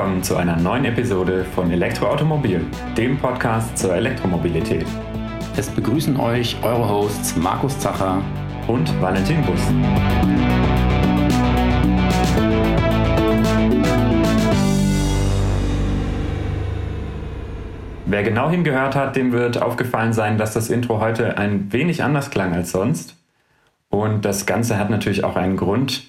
Willkommen zu einer neuen Episode von Elektroautomobil, dem Podcast zur Elektromobilität. Es begrüßen euch eure Hosts Markus Zacher und Valentin Bus. Wer genau hingehört hat, dem wird aufgefallen sein, dass das Intro heute ein wenig anders klang als sonst. Und das Ganze hat natürlich auch einen Grund.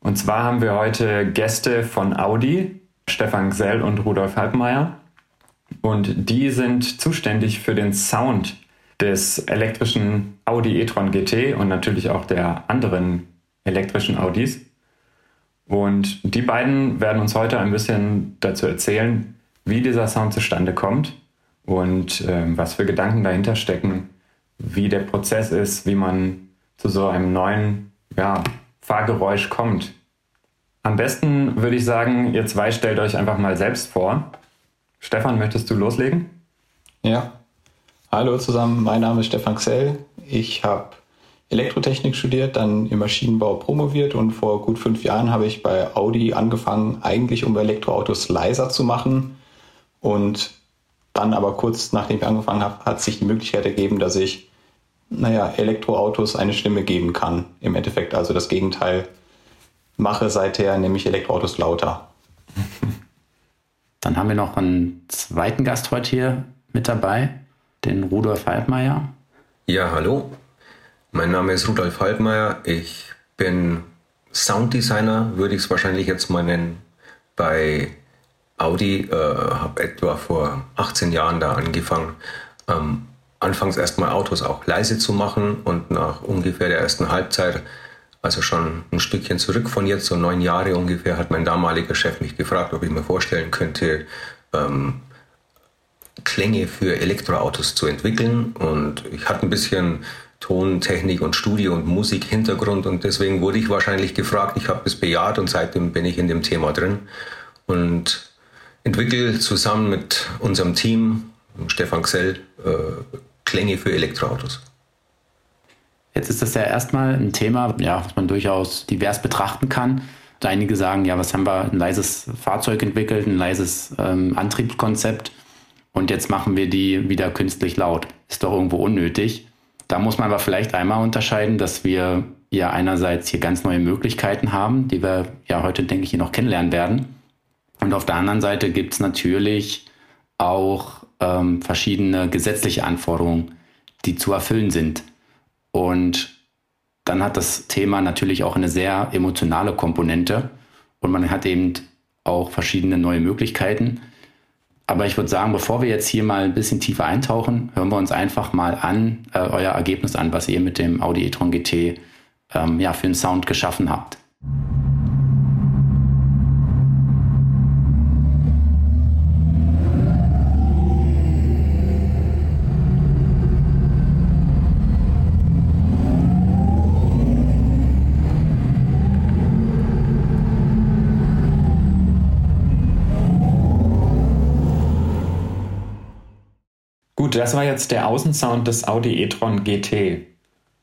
Und zwar haben wir heute Gäste von Audi, Stefan Gsell und Rudolf Halbmeier. Und die sind zuständig für den Sound des elektrischen Audi e-tron GT und natürlich auch der anderen elektrischen Audis. Und die beiden werden uns heute ein bisschen dazu erzählen, wie dieser Sound zustande kommt und äh, was für Gedanken dahinter stecken, wie der Prozess ist, wie man zu so einem neuen ja, Fahrgeräusch kommt. Am besten würde ich sagen, ihr zwei stellt euch einfach mal selbst vor. Stefan, möchtest du loslegen? Ja. Hallo zusammen, mein Name ist Stefan Xell. Ich habe Elektrotechnik studiert, dann im Maschinenbau promoviert und vor gut fünf Jahren habe ich bei Audi angefangen, eigentlich um Elektroautos leiser zu machen. Und dann aber kurz nachdem ich angefangen habe, hat sich die Möglichkeit ergeben, dass ich naja, Elektroautos eine Stimme geben kann. Im Endeffekt also das Gegenteil mache seither, nämlich Elektroautos lauter. Dann haben wir noch einen zweiten Gast heute hier mit dabei, den Rudolf Halbmeier. Ja, hallo. Mein Name ist Rudolf Halbmeier. Ich bin Sounddesigner, würde ich es wahrscheinlich jetzt mal nennen, bei Audi. Äh, habe etwa vor 18 Jahren da angefangen, ähm, anfangs erstmal Autos auch leise zu machen und nach ungefähr der ersten Halbzeit, also schon ein Stückchen zurück von jetzt, so neun Jahre ungefähr, hat mein damaliger Chef mich gefragt, ob ich mir vorstellen könnte, ähm, Klänge für Elektroautos zu entwickeln. Und ich hatte ein bisschen Tontechnik und Studio und Musik Hintergrund und deswegen wurde ich wahrscheinlich gefragt. Ich habe es bejaht und seitdem bin ich in dem Thema drin und entwickle zusammen mit unserem Team, Stefan Xell, äh, Klänge für Elektroautos. Jetzt ist das ja erstmal ein Thema, ja, was man durchaus divers betrachten kann. Einige sagen, ja, was haben wir, ein leises Fahrzeug entwickelt, ein leises ähm, Antriebskonzept und jetzt machen wir die wieder künstlich laut. Ist doch irgendwo unnötig. Da muss man aber vielleicht einmal unterscheiden, dass wir ja einerseits hier ganz neue Möglichkeiten haben, die wir ja heute, denke ich, hier noch kennenlernen werden. Und auf der anderen Seite gibt es natürlich auch ähm, verschiedene gesetzliche Anforderungen, die zu erfüllen sind. Und dann hat das Thema natürlich auch eine sehr emotionale Komponente und man hat eben auch verschiedene neue Möglichkeiten. Aber ich würde sagen, bevor wir jetzt hier mal ein bisschen tiefer eintauchen, hören wir uns einfach mal an, äh, euer Ergebnis an, was ihr mit dem Audi e-tron GT ähm, ja, für einen Sound geschaffen habt. Gut, das war jetzt der Außensound des Audi e-tron GT.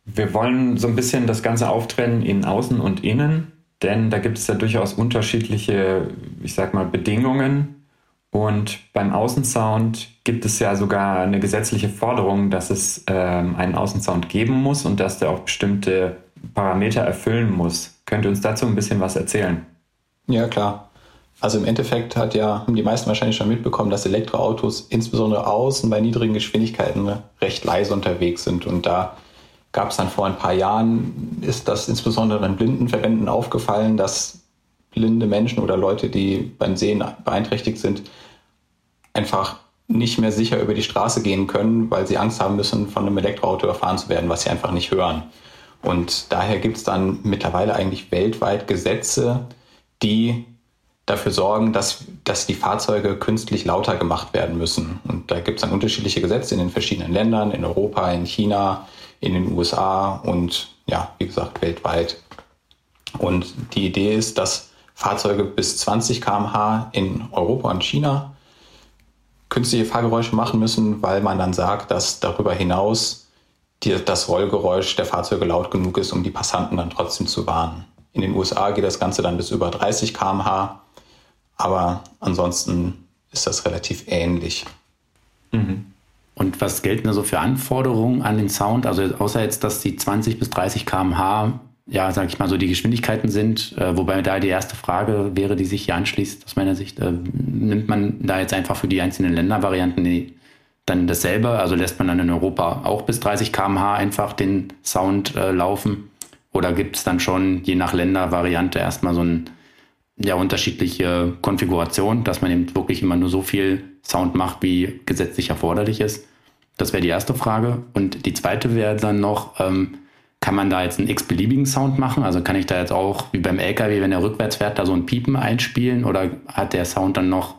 Wir wollen so ein bisschen das Ganze auftrennen in Außen und Innen, denn da gibt es ja durchaus unterschiedliche, ich sag mal, Bedingungen. Und beim Außensound gibt es ja sogar eine gesetzliche Forderung, dass es ähm, einen Außensound geben muss und dass der auch bestimmte Parameter erfüllen muss. Könnt ihr uns dazu ein bisschen was erzählen? Ja, klar. Also im Endeffekt hat ja, haben die meisten wahrscheinlich schon mitbekommen, dass Elektroautos insbesondere außen bei niedrigen Geschwindigkeiten recht leise unterwegs sind. Und da gab es dann vor ein paar Jahren, ist das insbesondere in Blindenverbänden aufgefallen, dass blinde Menschen oder Leute, die beim Sehen beeinträchtigt sind, einfach nicht mehr sicher über die Straße gehen können, weil sie Angst haben müssen, von einem Elektroauto erfahren zu werden, was sie einfach nicht hören. Und daher gibt es dann mittlerweile eigentlich weltweit Gesetze, die dafür sorgen, dass, dass die Fahrzeuge künstlich lauter gemacht werden müssen. Und da gibt es dann unterschiedliche Gesetze in den verschiedenen Ländern, in Europa, in China, in den USA und ja, wie gesagt, weltweit. Und die Idee ist, dass Fahrzeuge bis 20 km/h in Europa und China künstliche Fahrgeräusche machen müssen, weil man dann sagt, dass darüber hinaus die, das Rollgeräusch der Fahrzeuge laut genug ist, um die Passanten dann trotzdem zu warnen. In den USA geht das Ganze dann bis über 30 km/h Aber ansonsten ist das relativ ähnlich. Mhm. Und was gelten da so für Anforderungen an den Sound? Also außer jetzt, dass die 20 bis 30 km/h, ja, sag ich mal so, die Geschwindigkeiten sind, äh, wobei da die erste Frage wäre, die sich hier anschließt, aus meiner Sicht, äh, nimmt man da jetzt einfach für die einzelnen Ländervarianten die, dann dasselbe? Also lässt man dann in Europa auch bis 30 km/h einfach den Sound äh, laufen? Oder gibt es dann schon je nach Ländervariante erstmal so ein ja, unterschiedliche Konfiguration, dass man eben wirklich immer nur so viel Sound macht, wie gesetzlich erforderlich ist. Das wäre die erste Frage. Und die zweite wäre dann noch, ähm, kann man da jetzt einen x-beliebigen Sound machen? Also kann ich da jetzt auch, wie beim LKW, wenn er rückwärts fährt, da so ein Piepen einspielen? Oder hat der Sound dann noch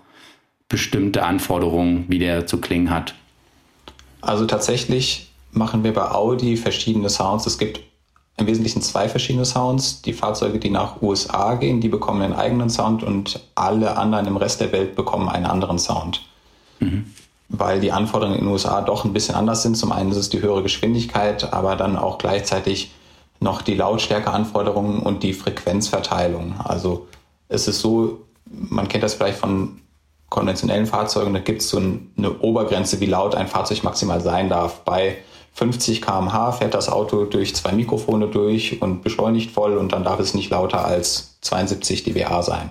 bestimmte Anforderungen, wie der zu klingen hat? Also tatsächlich machen wir bei Audi verschiedene Sounds. Es gibt im Wesentlichen zwei verschiedene Sounds. Die Fahrzeuge, die nach USA gehen, die bekommen einen eigenen Sound und alle anderen im Rest der Welt bekommen einen anderen Sound. Mhm. Weil die Anforderungen in den USA doch ein bisschen anders sind. Zum einen ist es die höhere Geschwindigkeit, aber dann auch gleichzeitig noch die Lautstärkeanforderungen und die Frequenzverteilung. Also es ist so, man kennt das vielleicht von konventionellen Fahrzeugen, da gibt es so eine Obergrenze, wie laut ein Fahrzeug maximal sein darf. Bei 50 km/h fährt das Auto durch zwei Mikrofone durch und beschleunigt voll und dann darf es nicht lauter als 72 dBA sein.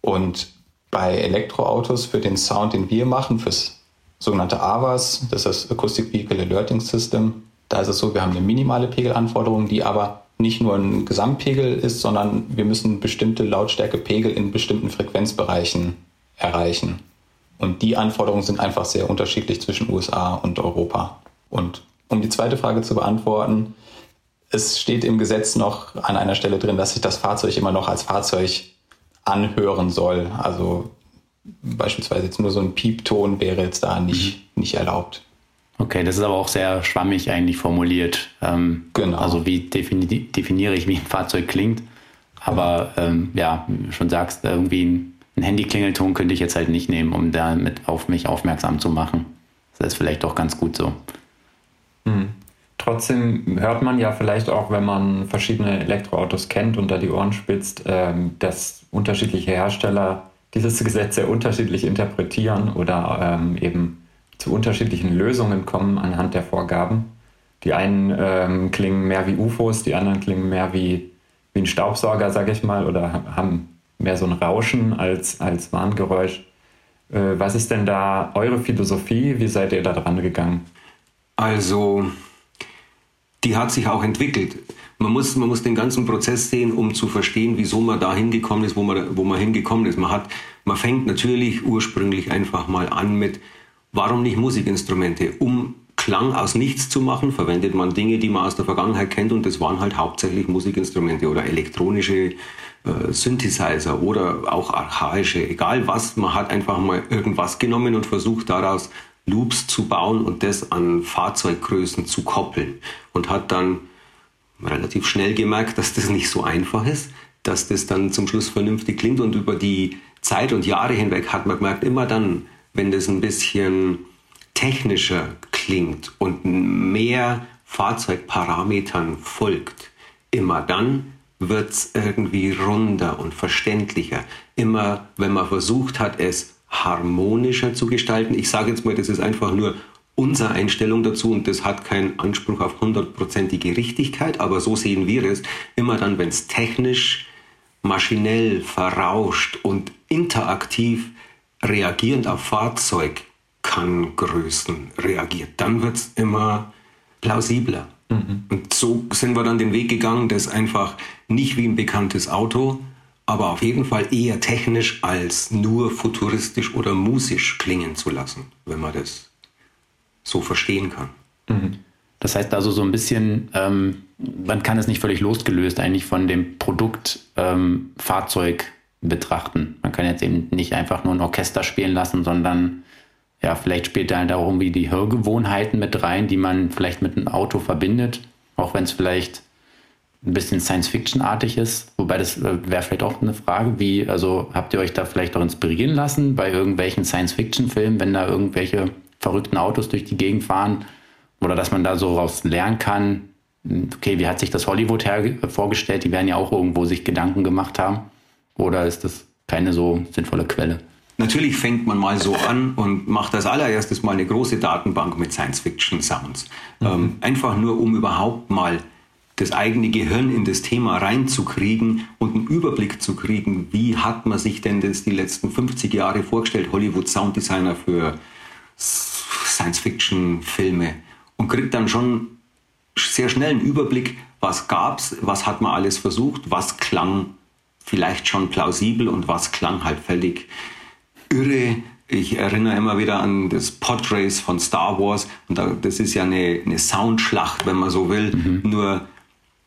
Und bei Elektroautos für den Sound, den wir machen, fürs sogenannte AVAS, das ist das Acoustic Vehicle Alerting System, da ist es so, wir haben eine minimale Pegelanforderung, die aber nicht nur ein Gesamtpegel ist, sondern wir müssen bestimmte Lautstärkepegel in bestimmten Frequenzbereichen erreichen. Und die Anforderungen sind einfach sehr unterschiedlich zwischen USA und Europa. Und um die zweite Frage zu beantworten, es steht im Gesetz noch an einer Stelle drin, dass sich das Fahrzeug immer noch als Fahrzeug anhören soll. Also beispielsweise jetzt nur so ein Piepton wäre jetzt da nicht, mhm. nicht erlaubt. Okay, das ist aber auch sehr schwammig eigentlich formuliert. Ähm, genau. Also wie defini definiere ich, wie ein Fahrzeug klingt. Aber ähm, ja, wie du schon sagst, irgendwie ein, ein Handy-Klingelton könnte ich jetzt halt nicht nehmen, um damit auf mich aufmerksam zu machen. Das ist vielleicht auch ganz gut so. Mhm. Trotzdem hört man ja vielleicht auch, wenn man verschiedene Elektroautos kennt und da die Ohren spitzt, ähm, dass unterschiedliche Hersteller dieses Gesetz sehr unterschiedlich interpretieren oder ähm, eben zu unterschiedlichen Lösungen kommen anhand der Vorgaben. Die einen ähm, klingen mehr wie UFOs, die anderen klingen mehr wie, wie ein Staubsauger, sage ich mal, oder haben mehr so ein Rauschen als, als Warngeräusch. Äh, was ist denn da eure Philosophie? Wie seid ihr da dran gegangen? Also, die hat sich auch entwickelt. Man muss, man muss den ganzen Prozess sehen, um zu verstehen, wieso man da hingekommen ist, wo man, wo man hingekommen ist. Man, hat, man fängt natürlich ursprünglich einfach mal an mit, warum nicht Musikinstrumente? Um Klang aus nichts zu machen, verwendet man Dinge, die man aus der Vergangenheit kennt und das waren halt hauptsächlich Musikinstrumente oder elektronische äh, Synthesizer oder auch archaische, egal was, man hat einfach mal irgendwas genommen und versucht daraus Loops zu bauen und das an Fahrzeuggrößen zu koppeln. Und hat dann relativ schnell gemerkt, dass das nicht so einfach ist, dass das dann zum Schluss vernünftig klingt. Und über die Zeit und Jahre hinweg hat man gemerkt, immer dann, wenn das ein bisschen technischer klingt und mehr Fahrzeugparametern folgt, immer dann wird es irgendwie runder und verständlicher. Immer wenn man versucht hat, es harmonischer zu gestalten. Ich sage jetzt mal, das ist einfach nur unsere Einstellung dazu und das hat keinen Anspruch auf hundertprozentige Richtigkeit, aber so sehen wir es. Immer dann, wenn es technisch, maschinell, verrauscht und interaktiv reagierend auf Fahrzeugkanngrößen reagiert, dann wird es immer plausibler. Mhm. Und so sind wir dann den Weg gegangen, das einfach nicht wie ein bekanntes Auto aber auf jeden Fall eher technisch als nur futuristisch oder musisch klingen zu lassen, wenn man das so verstehen kann. Mhm. Das heißt also so ein bisschen, ähm, man kann es nicht völlig losgelöst eigentlich von dem Produkt ähm, Fahrzeug betrachten. Man kann jetzt eben nicht einfach nur ein Orchester spielen lassen, sondern ja, vielleicht spielt da halt auch irgendwie die Hörgewohnheiten mit rein, die man vielleicht mit einem Auto verbindet, auch wenn es vielleicht ein bisschen Science-Fiction-artig ist. Wobei das äh, wäre vielleicht auch eine Frage, wie, also habt ihr euch da vielleicht auch inspirieren lassen bei irgendwelchen Science-Fiction-Filmen, wenn da irgendwelche verrückten Autos durch die Gegend fahren? Oder dass man da so raus lernen kann, okay, wie hat sich das Hollywood her vorgestellt? Die werden ja auch irgendwo sich Gedanken gemacht haben. Oder ist das keine so sinnvolle Quelle. Natürlich fängt man mal so an und macht als allererstes mal eine große Datenbank mit Science-Fiction-Sounds. Mhm. Ähm, einfach nur, um überhaupt mal das eigene Gehirn in das Thema reinzukriegen und einen Überblick zu kriegen, wie hat man sich denn das die letzten 50 Jahre vorgestellt, Hollywood Sounddesigner für Science-Fiction-Filme und kriegt dann schon sehr schnell einen Überblick, was gab's, was hat man alles versucht, was klang vielleicht schon plausibel und was klang halt völlig irre. Ich erinnere immer wieder an das Podrace von Star Wars und das ist ja eine, eine Soundschlacht, wenn man so will. Mhm. Nur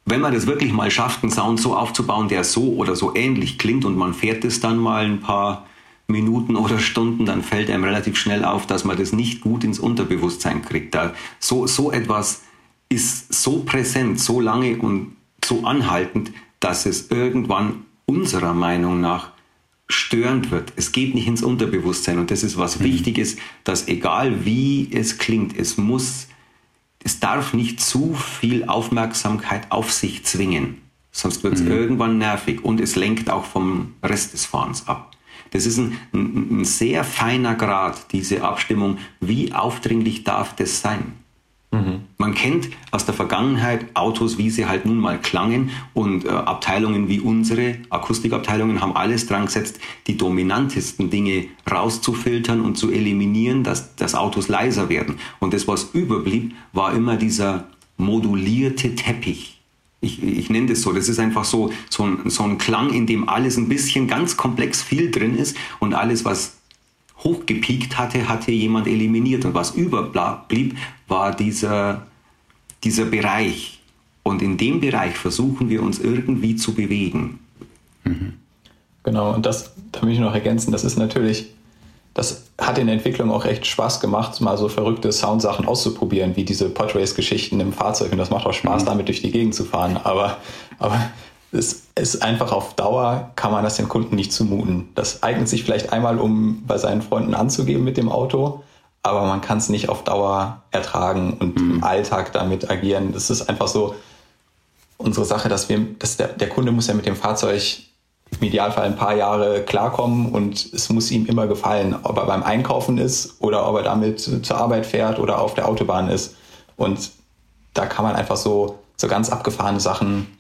wenn man das wirklich mal schafft, einen Sound so aufzubauen, der so oder so ähnlich klingt und man fährt es dann mal ein paar Minuten oder Stunden, dann fällt einem relativ schnell auf, dass man das nicht gut ins Unterbewusstsein kriegt. Da so, so etwas ist so präsent, so lange und so anhaltend, dass es irgendwann unserer Meinung nach störend wird. Es geht nicht ins Unterbewusstsein und das ist was mhm. Wichtiges, dass egal wie es klingt, es muss es darf nicht zu viel Aufmerksamkeit auf sich zwingen, sonst wird es mhm. irgendwann nervig und es lenkt auch vom Rest des Fahrens ab. Das ist ein, ein, ein sehr feiner Grad, diese Abstimmung. Wie aufdringlich darf das sein? Man kennt aus der Vergangenheit Autos, wie sie halt nun mal klangen und äh, Abteilungen wie unsere, Akustikabteilungen, haben alles dran gesetzt, die dominantesten Dinge rauszufiltern und zu eliminieren, dass, dass Autos leiser werden. Und das, was überblieb, war immer dieser modulierte Teppich. Ich, ich nenne das so. Das ist einfach so, so, ein, so ein Klang, in dem alles ein bisschen ganz komplex viel drin ist und alles, was hochgepiekt hatte, hatte jemand eliminiert. Und was überblieb, war dieser, dieser Bereich. Und in dem Bereich versuchen wir uns irgendwie zu bewegen. Mhm. Genau, und das, da will ich noch ergänzen, das ist natürlich, das hat in der Entwicklung auch echt Spaß gemacht, mal so verrückte Soundsachen auszuprobieren, wie diese Podrace-Geschichten im Fahrzeug. Und das macht auch Spaß, mhm. damit durch die Gegend zu fahren. Aber, aber es ist einfach auf Dauer, kann man das dem Kunden nicht zumuten. Das eignet sich vielleicht einmal, um bei seinen Freunden anzugeben mit dem Auto, aber man kann es nicht auf Dauer ertragen und mhm. im Alltag damit agieren. Das ist einfach so unsere Sache, dass wir, dass der, der Kunde muss ja mit dem Fahrzeug im Idealfall ein paar Jahre klarkommen und es muss ihm immer gefallen, ob er beim Einkaufen ist oder ob er damit zur Arbeit fährt oder auf der Autobahn ist. Und da kann man einfach so, so ganz abgefahrene Sachen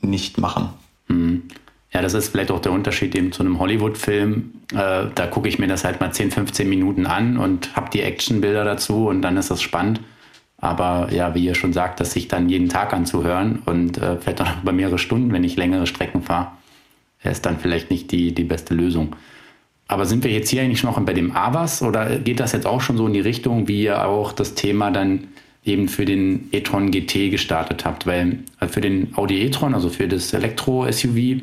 nicht machen. Mhm. Ja, das ist vielleicht auch der Unterschied eben zu einem Hollywood-Film. Äh, da gucke ich mir das halt mal 10, 15 Minuten an und habe die Actionbilder dazu und dann ist das spannend. Aber ja, wie ihr schon sagt, das sich dann jeden Tag anzuhören und äh, vielleicht auch über mehrere Stunden, wenn ich längere Strecken fahre, ist dann vielleicht nicht die, die beste Lösung. Aber sind wir jetzt hier eigentlich noch bei dem AVAS oder geht das jetzt auch schon so in die Richtung, wie ihr auch das Thema dann eben für den e-tron GT gestartet habt, weil äh, für den Audi e-tron, also für das Elektro-SUV,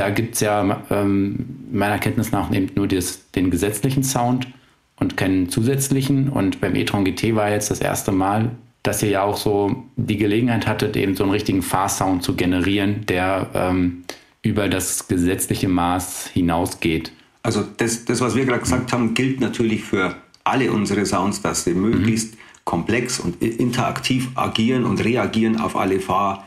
da gibt es ja ähm, meiner Kenntnis nach eben nur das, den gesetzlichen Sound und keinen zusätzlichen. Und beim e-tron GT war jetzt das erste Mal, dass ihr ja auch so die Gelegenheit hattet, eben so einen richtigen Fahrsound zu generieren, der ähm, über das gesetzliche Maß hinausgeht. Also das, das was wir gerade gesagt haben, gilt natürlich für alle unsere Sounds, dass sie möglichst mhm komplex und interaktiv agieren und reagieren auf alle Fahr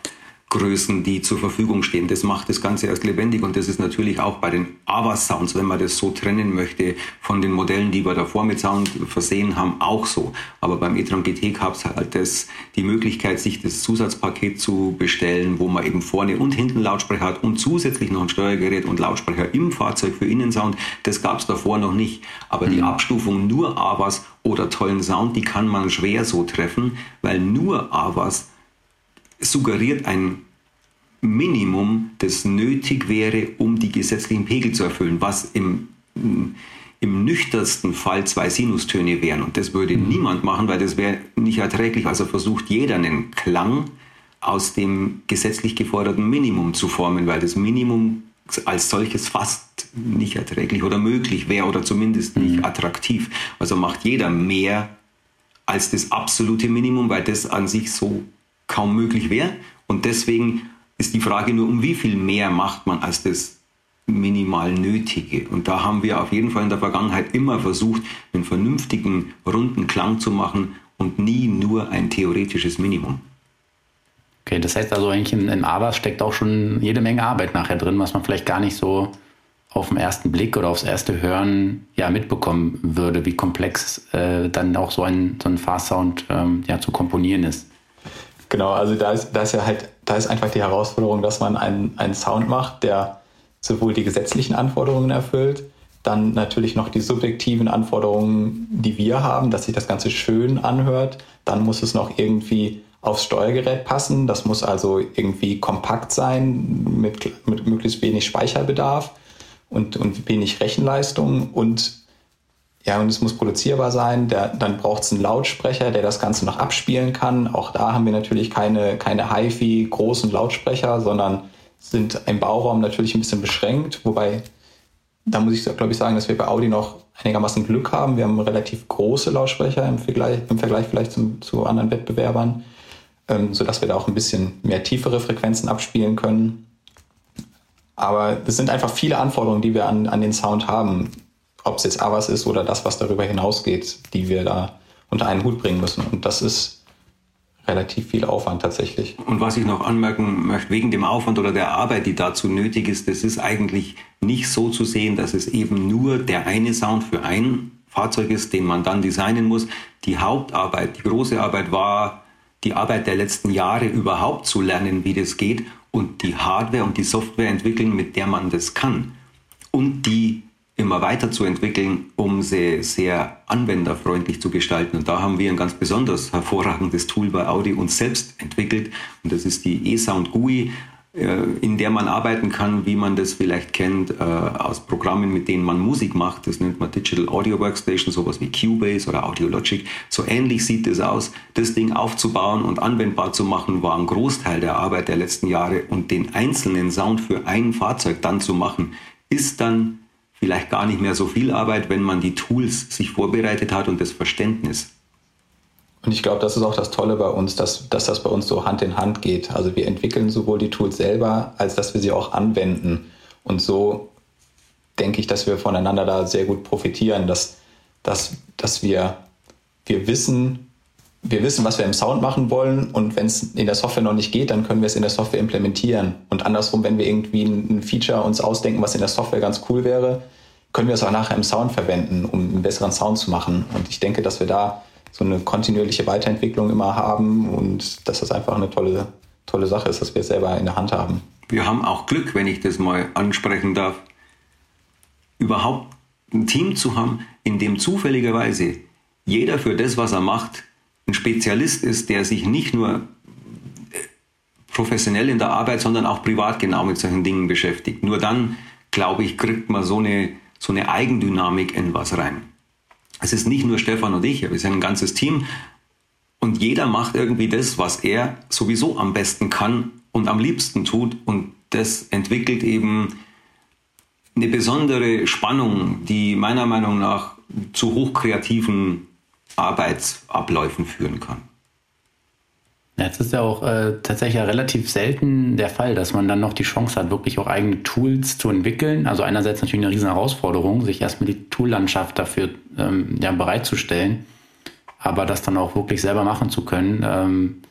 Größen, die zur Verfügung stehen. Das macht das Ganze erst lebendig und das ist natürlich auch bei den AVA-Sounds, wenn man das so trennen möchte, von den Modellen, die wir davor mit Sound versehen haben, auch so. Aber beim e-tron GT gab es halt das, die Möglichkeit, sich das Zusatzpaket zu bestellen, wo man eben vorne und hinten Lautsprecher hat und zusätzlich noch ein Steuergerät und Lautsprecher im Fahrzeug für Innensound. Das gab es davor noch nicht. Aber die mhm. Abstufung nur AVAs oder tollen Sound, die kann man schwer so treffen, weil nur AVAs suggeriert ein Minimum, das nötig wäre, um die gesetzlichen Pegel zu erfüllen, was im, im nüchternsten Fall zwei Sinustöne wären. Und das würde mhm. niemand machen, weil das wäre nicht erträglich. Also versucht jeder einen Klang aus dem gesetzlich geforderten Minimum zu formen, weil das Minimum als solches fast nicht erträglich oder möglich wäre oder zumindest nicht mhm. attraktiv. Also macht jeder mehr als das absolute Minimum, weil das an sich so kaum möglich wäre. Und deswegen ist die Frage nur, um wie viel mehr macht man als das minimal Nötige. Und da haben wir auf jeden Fall in der Vergangenheit immer versucht, einen vernünftigen, runden Klang zu machen und nie nur ein theoretisches Minimum. Okay, das heißt also eigentlich in, in ABAS steckt auch schon jede Menge Arbeit nachher drin, was man vielleicht gar nicht so auf den ersten Blick oder aufs erste Hören ja mitbekommen würde, wie komplex äh, dann auch so ein, so ein Fahrsound ähm, ja, zu komponieren ist. Genau, also da ist, da ist ja halt, da ist einfach die Herausforderung, dass man einen, einen Sound macht, der sowohl die gesetzlichen Anforderungen erfüllt, dann natürlich noch die subjektiven Anforderungen, die wir haben, dass sich das Ganze schön anhört. Dann muss es noch irgendwie aufs Steuergerät passen. Das muss also irgendwie kompakt sein, mit, mit möglichst wenig Speicherbedarf und, und wenig Rechenleistung. Und ja, und es muss produzierbar sein. Der, dann braucht es einen Lautsprecher, der das Ganze noch abspielen kann. Auch da haben wir natürlich keine, keine HiFi großen Lautsprecher, sondern sind im Bauraum natürlich ein bisschen beschränkt, wobei da muss ich, glaube ich, sagen, dass wir bei Audi noch einigermaßen Glück haben. Wir haben relativ große Lautsprecher im Vergleich, im Vergleich vielleicht zum, zu anderen Wettbewerbern, ähm, sodass wir da auch ein bisschen mehr tiefere Frequenzen abspielen können. Aber es sind einfach viele Anforderungen, die wir an, an den Sound haben. Ob es jetzt AWAS ist oder das, was darüber hinausgeht, die wir da unter einen Hut bringen müssen. Und das ist relativ viel Aufwand tatsächlich. Und was ich noch anmerken möchte, wegen dem Aufwand oder der Arbeit, die dazu nötig ist, das ist eigentlich nicht so zu sehen, dass es eben nur der eine Sound für ein Fahrzeug ist, den man dann designen muss. Die Hauptarbeit, die große Arbeit war die Arbeit der letzten Jahre überhaupt zu lernen, wie das geht und die Hardware und die Software entwickeln, mit der man das kann. Und die immer weiterzuentwickeln, um sie sehr anwenderfreundlich zu gestalten. Und da haben wir ein ganz besonders hervorragendes Tool bei Audi uns selbst entwickelt. Und das ist die eSound GUI, äh, in der man arbeiten kann, wie man das vielleicht kennt, äh, aus Programmen, mit denen man Musik macht. Das nennt man Digital Audio Workstation, sowas wie Cubase oder Audiologic. So ähnlich sieht es aus. Das Ding aufzubauen und anwendbar zu machen, war ein Großteil der Arbeit der letzten Jahre. Und den einzelnen Sound für ein Fahrzeug dann zu machen, ist dann vielleicht gar nicht mehr so viel Arbeit, wenn man die Tools sich vorbereitet hat und das Verständnis. Und ich glaube, das ist auch das Tolle bei uns, dass, dass das bei uns so Hand in Hand geht. Also wir entwickeln sowohl die Tools selber, als dass wir sie auch anwenden. Und so denke ich, dass wir voneinander da sehr gut profitieren, dass, dass, dass wir, wir wissen, wir wissen, was wir im Sound machen wollen und wenn es in der Software noch nicht geht, dann können wir es in der Software implementieren. Und andersrum, wenn wir irgendwie ein Feature uns ausdenken, was in der Software ganz cool wäre, können wir es auch nachher im Sound verwenden, um einen besseren Sound zu machen. Und ich denke, dass wir da so eine kontinuierliche Weiterentwicklung immer haben und dass das einfach eine tolle, tolle Sache ist, dass wir es selber in der Hand haben. Wir haben auch Glück, wenn ich das mal ansprechen darf, überhaupt ein Team zu haben, in dem zufälligerweise jeder für das, was er macht, ein Spezialist ist, der sich nicht nur äh, professionell in der Arbeit, sondern auch privat genau mit solchen Dingen beschäftigt. Nur dann, glaube ich, kriegt man so eine, so eine Eigendynamik in was rein. Es ist nicht nur Stefan und ich, wir sind ein ganzes Team und jeder macht irgendwie das, was er sowieso am besten kann und am liebsten tut und das entwickelt eben eine besondere Spannung, die meiner Meinung nach zu hochkreativen Arbeitsabläufen führen kann. Jetzt ist ja auch äh, tatsächlich ja relativ selten der Fall, dass man dann noch die Chance hat, wirklich auch eigene Tools zu entwickeln. Also einerseits natürlich eine riesen Herausforderung, sich erstmal die Toollandschaft dafür ähm, ja, bereitzustellen, aber das dann auch wirklich selber machen zu können. Ähm,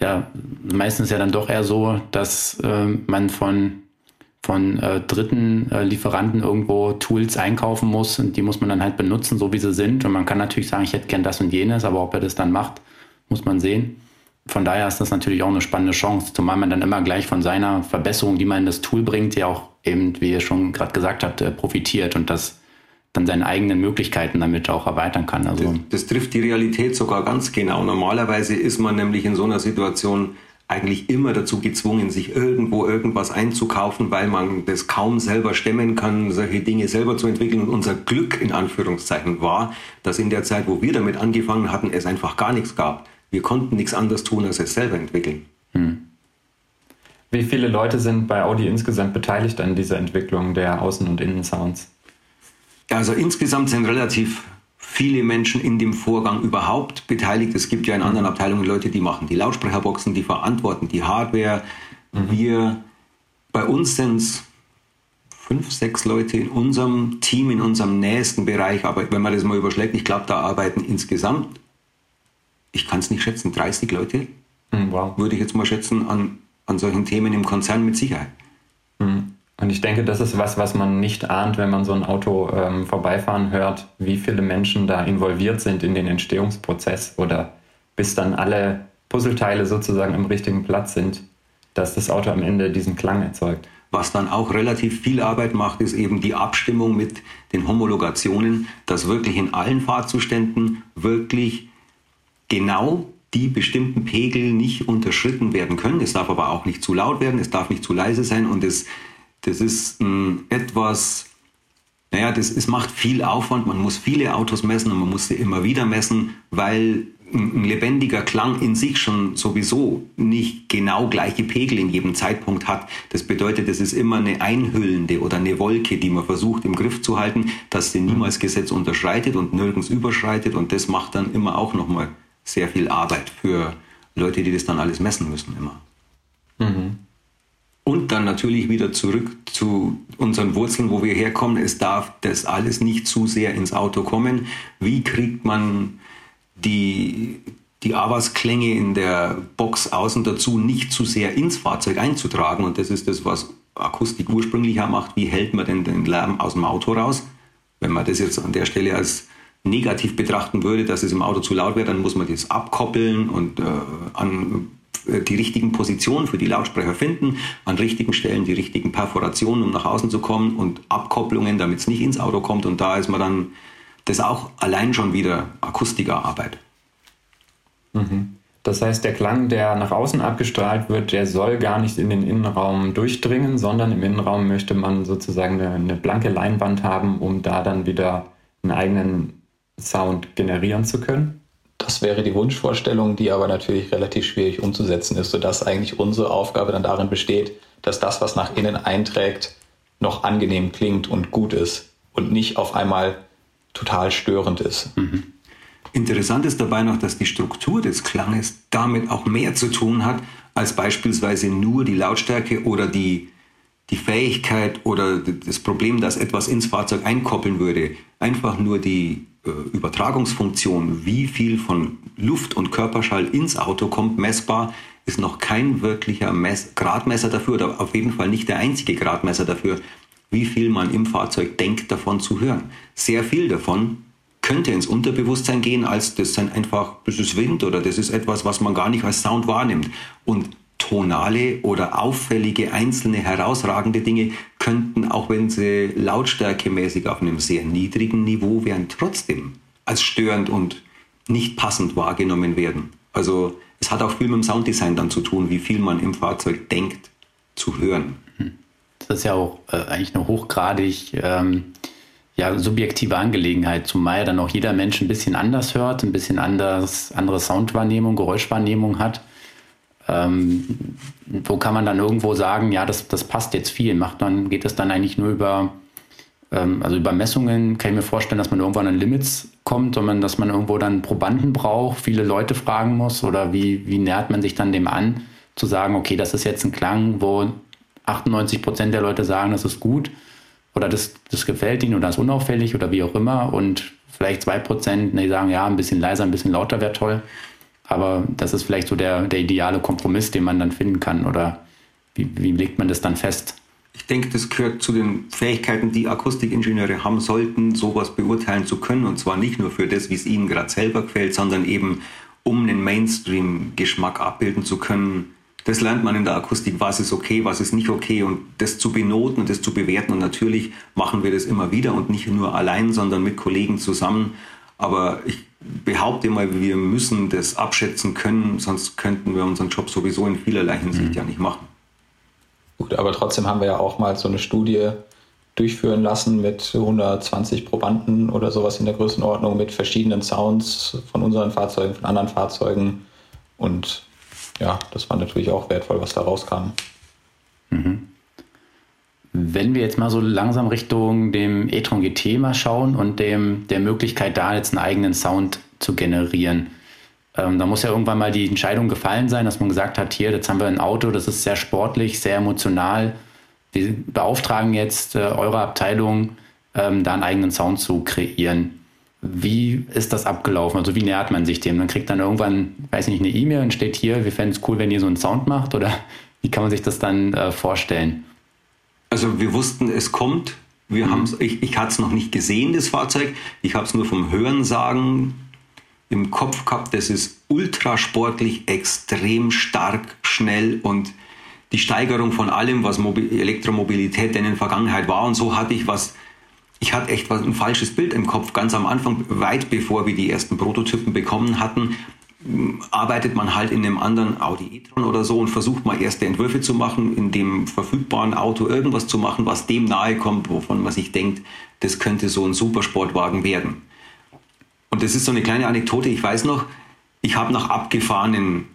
ja, meistens ja dann doch eher so, dass ähm, man von von äh, dritten äh, Lieferanten irgendwo Tools einkaufen muss und die muss man dann halt benutzen, so wie sie sind. Und man kann natürlich sagen, ich hätte gern das und jenes, aber ob er das dann macht, muss man sehen. Von daher ist das natürlich auch eine spannende Chance, zumal man dann immer gleich von seiner Verbesserung, die man in das Tool bringt, ja auch eben, wie ihr schon gerade gesagt habt, äh, profitiert und das dann seine eigenen Möglichkeiten damit auch erweitern kann. Also das, das trifft die Realität sogar ganz genau. Normalerweise ist man nämlich in so einer Situation, eigentlich immer dazu gezwungen, sich irgendwo irgendwas einzukaufen, weil man das kaum selber stemmen kann, solche Dinge selber zu entwickeln. Und unser Glück in Anführungszeichen war, dass in der Zeit, wo wir damit angefangen hatten, es einfach gar nichts gab. Wir konnten nichts anderes tun, als es selber entwickeln. Hm. Wie viele Leute sind bei Audi insgesamt beteiligt an dieser Entwicklung der Außen- und Innensounds? Also insgesamt sind relativ viele Menschen in dem Vorgang überhaupt beteiligt. Es gibt ja in anderen Abteilungen Leute, die machen die Lautsprecherboxen, die verantworten die Hardware. Mhm. Wir, bei uns sind es fünf, sechs Leute in unserem Team, in unserem nächsten Bereich. Aber wenn man das mal überschlägt, ich glaube, da arbeiten insgesamt, ich kann es nicht schätzen, 30 Leute, mhm, wow. würde ich jetzt mal schätzen, an, an solchen Themen im Konzern mit Sicherheit. Mhm. Und ich denke, das ist was, was man nicht ahnt, wenn man so ein Auto ähm, vorbeifahren hört, wie viele Menschen da involviert sind in den Entstehungsprozess oder bis dann alle Puzzleteile sozusagen im richtigen Platz sind, dass das Auto am Ende diesen Klang erzeugt. Was dann auch relativ viel Arbeit macht, ist eben die Abstimmung mit den Homologationen, dass wirklich in allen Fahrzuständen wirklich genau die bestimmten Pegel nicht unterschritten werden können. Es darf aber auch nicht zu laut werden, es darf nicht zu leise sein und es, das ist ähm, etwas, naja, das, es macht viel Aufwand, man muss viele Autos messen und man muss sie immer wieder messen, weil ein lebendiger Klang in sich schon sowieso nicht genau gleiche Pegel in jedem Zeitpunkt hat. Das bedeutet, es ist immer eine einhüllende oder eine Wolke, die man versucht im Griff zu halten, dass sie niemals Gesetz unterschreitet und nirgends überschreitet und das macht dann immer auch nochmal sehr viel Arbeit für Leute, die das dann alles messen müssen immer. Mhm. Und dann natürlich wieder zurück zu unseren Wurzeln, wo wir herkommen. Es darf das alles nicht zu sehr ins Auto kommen. Wie kriegt man die, die Avas-Klänge in der Box außen dazu nicht zu sehr ins Fahrzeug einzutragen? Und das ist das, was Akustik ursprünglich macht. Wie hält man denn den Lärm aus dem Auto raus? Wenn man das jetzt an der Stelle als negativ betrachten würde, dass es im Auto zu laut wäre, dann muss man das abkoppeln und äh, an die richtigen Positionen für die Lautsprecher finden, an richtigen Stellen die richtigen Perforationen, um nach außen zu kommen und Abkopplungen, damit es nicht ins Auto kommt. Und da ist man dann, das auch allein schon wieder Akustikerarbeit. Mhm. Das heißt, der Klang, der nach außen abgestrahlt wird, der soll gar nicht in den Innenraum durchdringen, sondern im Innenraum möchte man sozusagen eine, eine blanke Leinwand haben, um da dann wieder einen eigenen Sound generieren zu können? Das wäre die Wunschvorstellung, die aber natürlich relativ schwierig umzusetzen ist, sodass eigentlich unsere Aufgabe dann darin besteht, dass das, was nach innen einträgt, noch angenehm klingt und gut ist und nicht auf einmal total störend ist. Mhm. Interessant ist dabei noch, dass die Struktur des Klanges damit auch mehr zu tun hat, als beispielsweise nur die Lautstärke oder die, die Fähigkeit oder das Problem, dass etwas ins Fahrzeug einkoppeln würde. Einfach nur die Übertragungsfunktion, wie viel von Luft und Körperschall ins Auto kommt, messbar, ist noch kein wirklicher Mess Gradmesser dafür oder auf jeden Fall nicht der einzige Gradmesser dafür, wie viel man im Fahrzeug denkt, davon zu hören. Sehr viel davon könnte ins Unterbewusstsein gehen, als das sind einfach, das ist Wind oder das ist etwas, was man gar nicht als Sound wahrnimmt. Und tonale oder auffällige einzelne herausragende Dinge könnten, auch wenn sie lautstärkemäßig auf einem sehr niedrigen Niveau wären, trotzdem als störend und nicht passend wahrgenommen werden. Also es hat auch viel mit dem Sounddesign dann zu tun, wie viel man im Fahrzeug denkt zu hören. Das ist ja auch äh, eigentlich eine hochgradig ähm, ja, subjektive Angelegenheit, zumal ja dann auch jeder Mensch ein bisschen anders hört, ein bisschen anders, andere Soundwahrnehmung, Geräuschwahrnehmung hat. Ähm, wo kann man dann irgendwo sagen, ja, das, das passt jetzt viel? Macht man, geht das dann eigentlich nur über, ähm, also über Messungen? Kann ich mir vorstellen, dass man irgendwann an Limits kommt, sondern dass man irgendwo dann Probanden braucht, viele Leute fragen muss? Oder wie, wie nähert man sich dann dem an, zu sagen, okay, das ist jetzt ein Klang, wo 98 Prozent der Leute sagen, das ist gut oder das, das gefällt ihnen oder ist unauffällig oder wie auch immer und vielleicht zwei Prozent, die sagen, ja, ein bisschen leiser, ein bisschen lauter wäre toll. Aber das ist vielleicht so der, der ideale Kompromiss, den man dann finden kann. Oder wie, wie legt man das dann fest? Ich denke, das gehört zu den Fähigkeiten, die Akustikingenieure haben sollten, sowas beurteilen zu können. Und zwar nicht nur für das, wie es ihnen gerade selber gefällt, sondern eben, um einen Mainstream-Geschmack abbilden zu können. Das lernt man in der Akustik, was ist okay, was ist nicht okay und das zu benoten und das zu bewerten. Und natürlich machen wir das immer wieder und nicht nur allein, sondern mit Kollegen zusammen. Aber ich behaupte mal, wir müssen das abschätzen können, sonst könnten wir unseren Job sowieso in vielerlei Hinsicht mhm. ja nicht machen. Gut, aber trotzdem haben wir ja auch mal so eine Studie durchführen lassen mit 120 Probanden oder sowas in der Größenordnung mit verschiedenen Sounds von unseren Fahrzeugen, von anderen Fahrzeugen. Und ja, das war natürlich auch wertvoll, was da rauskam. Mhm. Wenn wir jetzt mal so langsam Richtung dem e-tron GT mal schauen und dem, der Möglichkeit, da jetzt einen eigenen Sound zu generieren, ähm, da muss ja irgendwann mal die Entscheidung gefallen sein, dass man gesagt hat, hier, jetzt haben wir ein Auto, das ist sehr sportlich, sehr emotional. Wir beauftragen jetzt äh, eure Abteilung, ähm, da einen eigenen Sound zu kreieren. Wie ist das abgelaufen? Also wie nähert man sich dem? Dann kriegt dann irgendwann, weiß nicht, eine E-Mail und steht hier, wir fänden es cool, wenn ihr so einen Sound macht oder wie kann man sich das dann äh, vorstellen? also wir wussten, es kommt. Wir mhm. ich, ich hatte es noch nicht gesehen, das Fahrzeug. Ich habe es nur vom Hörensagen im Kopf gehabt. Das ist ultrasportlich, extrem stark, schnell und die Steigerung von allem, was Mobil Elektromobilität in der Vergangenheit war. Und so hatte ich was, ich hatte echt was, ein falsches Bild im Kopf. Ganz am Anfang, weit bevor wir die ersten Prototypen bekommen hatten, arbeitet man halt in einem anderen Audi e-tron oder so und versucht mal erste Entwürfe zu machen, in dem verfügbaren Auto irgendwas zu machen, was dem nahe kommt, wovon man sich denkt, das könnte so ein Supersportwagen werden. Und das ist so eine kleine Anekdote. Ich weiß noch, ich habe nach abgefahrenen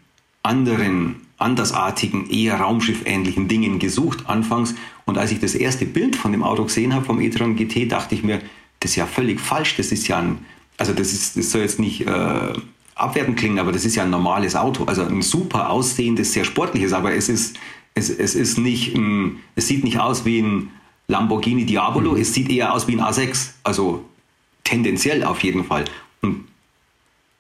anderen andersartigen, eher raumschiffähnlichen Dingen gesucht anfangs. Und als ich das erste Bild von dem Auto gesehen habe, vom e-tron GT, dachte ich mir, das ist ja völlig falsch. Das ist ja ein, also das ist, das soll jetzt nicht äh, abwertend klingen, aber das ist ja ein normales Auto. Also ein super aussehendes, sehr sportliches, aber es ist, es, es ist nicht, ein, es sieht nicht aus wie ein Lamborghini Diabolo, mhm. es sieht eher aus wie ein A6. Also tendenziell auf jeden Fall. Und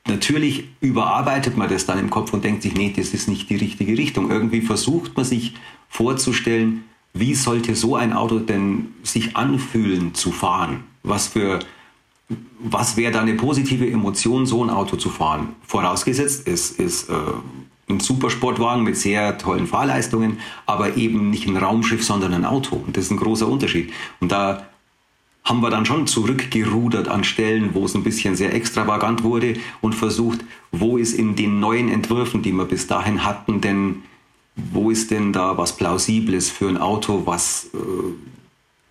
natürlich überarbeitet man das dann im Kopf und denkt sich, nee, das ist nicht die richtige Richtung. Irgendwie versucht man sich vorzustellen, wie sollte so ein Auto denn sich anfühlen zu fahren? Was für was wäre da eine positive Emotion, so ein Auto zu fahren? Vorausgesetzt, es ist äh, ein Supersportwagen mit sehr tollen Fahrleistungen, aber eben nicht ein Raumschiff, sondern ein Auto. Und das ist ein großer Unterschied. Und da haben wir dann schon zurückgerudert an Stellen, wo es ein bisschen sehr extravagant wurde und versucht, wo ist in den neuen Entwürfen, die wir bis dahin hatten, denn wo ist denn da was Plausibles für ein Auto, was, äh,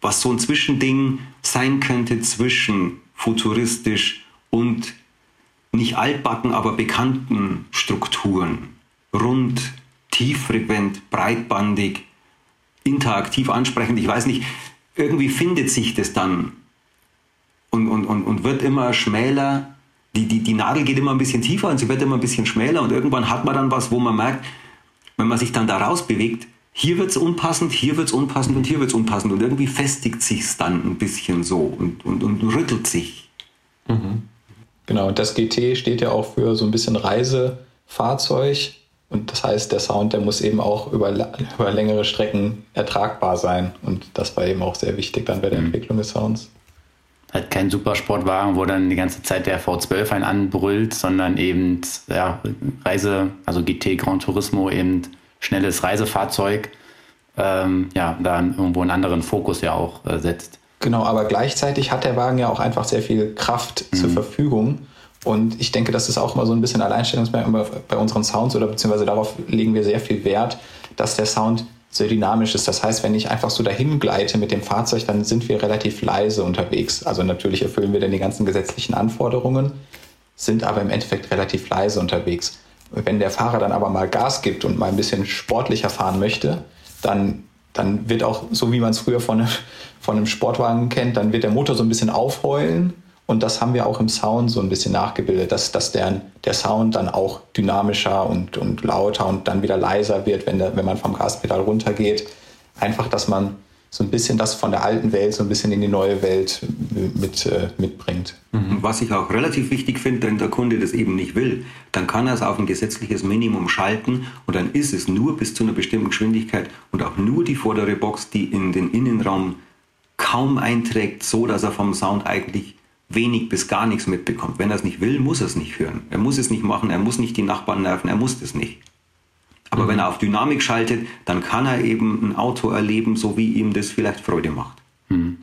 was so ein Zwischending sein könnte zwischen futuristisch und nicht altbacken, aber bekannten Strukturen. Rund, tieffrequent, breitbandig, interaktiv ansprechend. Ich weiß nicht, irgendwie findet sich das dann und, und, und, und wird immer schmäler. Die, die, die Nadel geht immer ein bisschen tiefer und sie wird immer ein bisschen schmäler und irgendwann hat man dann was, wo man merkt, wenn man sich dann da raus bewegt, hier wird es unpassend, hier wird es unpassend und hier wird es unpassend. Und irgendwie festigt sich es dann ein bisschen so und, und, und rüttelt sich. Mhm. Genau, und das GT steht ja auch für so ein bisschen Reisefahrzeug. Und das heißt, der Sound, der muss eben auch über, über längere Strecken ertragbar sein. Und das war eben auch sehr wichtig dann bei der mhm. Entwicklung des Sounds. Halt kein Supersportwagen, wo dann die ganze Zeit der V12 einen anbrüllt, sondern eben ja, Reise, also GT Grand Turismo eben schnelles Reisefahrzeug, ähm, ja, da irgendwo einen anderen Fokus ja auch äh, setzt. Genau, aber gleichzeitig hat der Wagen ja auch einfach sehr viel Kraft mhm. zur Verfügung. Und ich denke, das ist auch mal so ein bisschen Alleinstellungsmerkmal bei unseren Sounds oder beziehungsweise darauf legen wir sehr viel Wert, dass der Sound sehr dynamisch ist. Das heißt, wenn ich einfach so dahin gleite mit dem Fahrzeug, dann sind wir relativ leise unterwegs. Also natürlich erfüllen wir dann die ganzen gesetzlichen Anforderungen, sind aber im Endeffekt relativ leise unterwegs. Wenn der Fahrer dann aber mal Gas gibt und mal ein bisschen sportlicher fahren möchte, dann, dann wird auch, so wie man es früher von, von einem Sportwagen kennt, dann wird der Motor so ein bisschen aufheulen. Und das haben wir auch im Sound so ein bisschen nachgebildet, dass, dass der, der Sound dann auch dynamischer und, und lauter und dann wieder leiser wird, wenn, der, wenn man vom Gaspedal runtergeht. Einfach, dass man so ein bisschen das von der alten Welt so ein bisschen in die neue Welt mit, äh, mitbringt. Mhm. Was ich auch relativ wichtig finde, wenn der Kunde das eben nicht will, dann kann er es auf ein gesetzliches Minimum schalten und dann ist es nur bis zu einer bestimmten Geschwindigkeit und auch nur die vordere Box, die in den Innenraum kaum einträgt, so dass er vom Sound eigentlich wenig bis gar nichts mitbekommt. Wenn er es nicht will, muss er es nicht hören. Er muss es nicht machen, er muss nicht die Nachbarn nerven, er muss das nicht. Aber mhm. wenn er auf Dynamik schaltet, dann kann er eben ein Auto erleben, so wie ihm das vielleicht Freude macht. Mhm.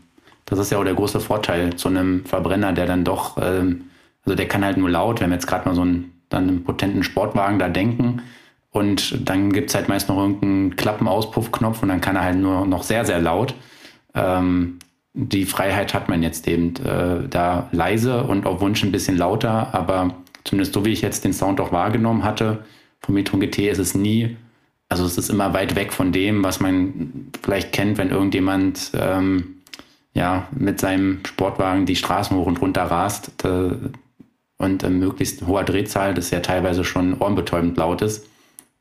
Das ist ja auch der große Vorteil zu einem Verbrenner, der dann doch, ähm, also der kann halt nur laut, wenn wir jetzt gerade mal so einen, dann einen potenten Sportwagen da denken und dann gibt es halt meist noch irgendeinen Klappenauspuffknopf und dann kann er halt nur noch sehr, sehr laut. Ähm, die Freiheit hat man jetzt eben äh, da leise und auf Wunsch ein bisschen lauter, aber zumindest so wie ich jetzt den Sound auch wahrgenommen hatte, vom Metro GT ist es nie, also es ist immer weit weg von dem, was man vielleicht kennt, wenn irgendjemand ähm, ja mit seinem Sportwagen die Straßen hoch und runter rast äh, und äh, möglichst hoher Drehzahl, das ja teilweise schon ohrenbetäubend laut ist.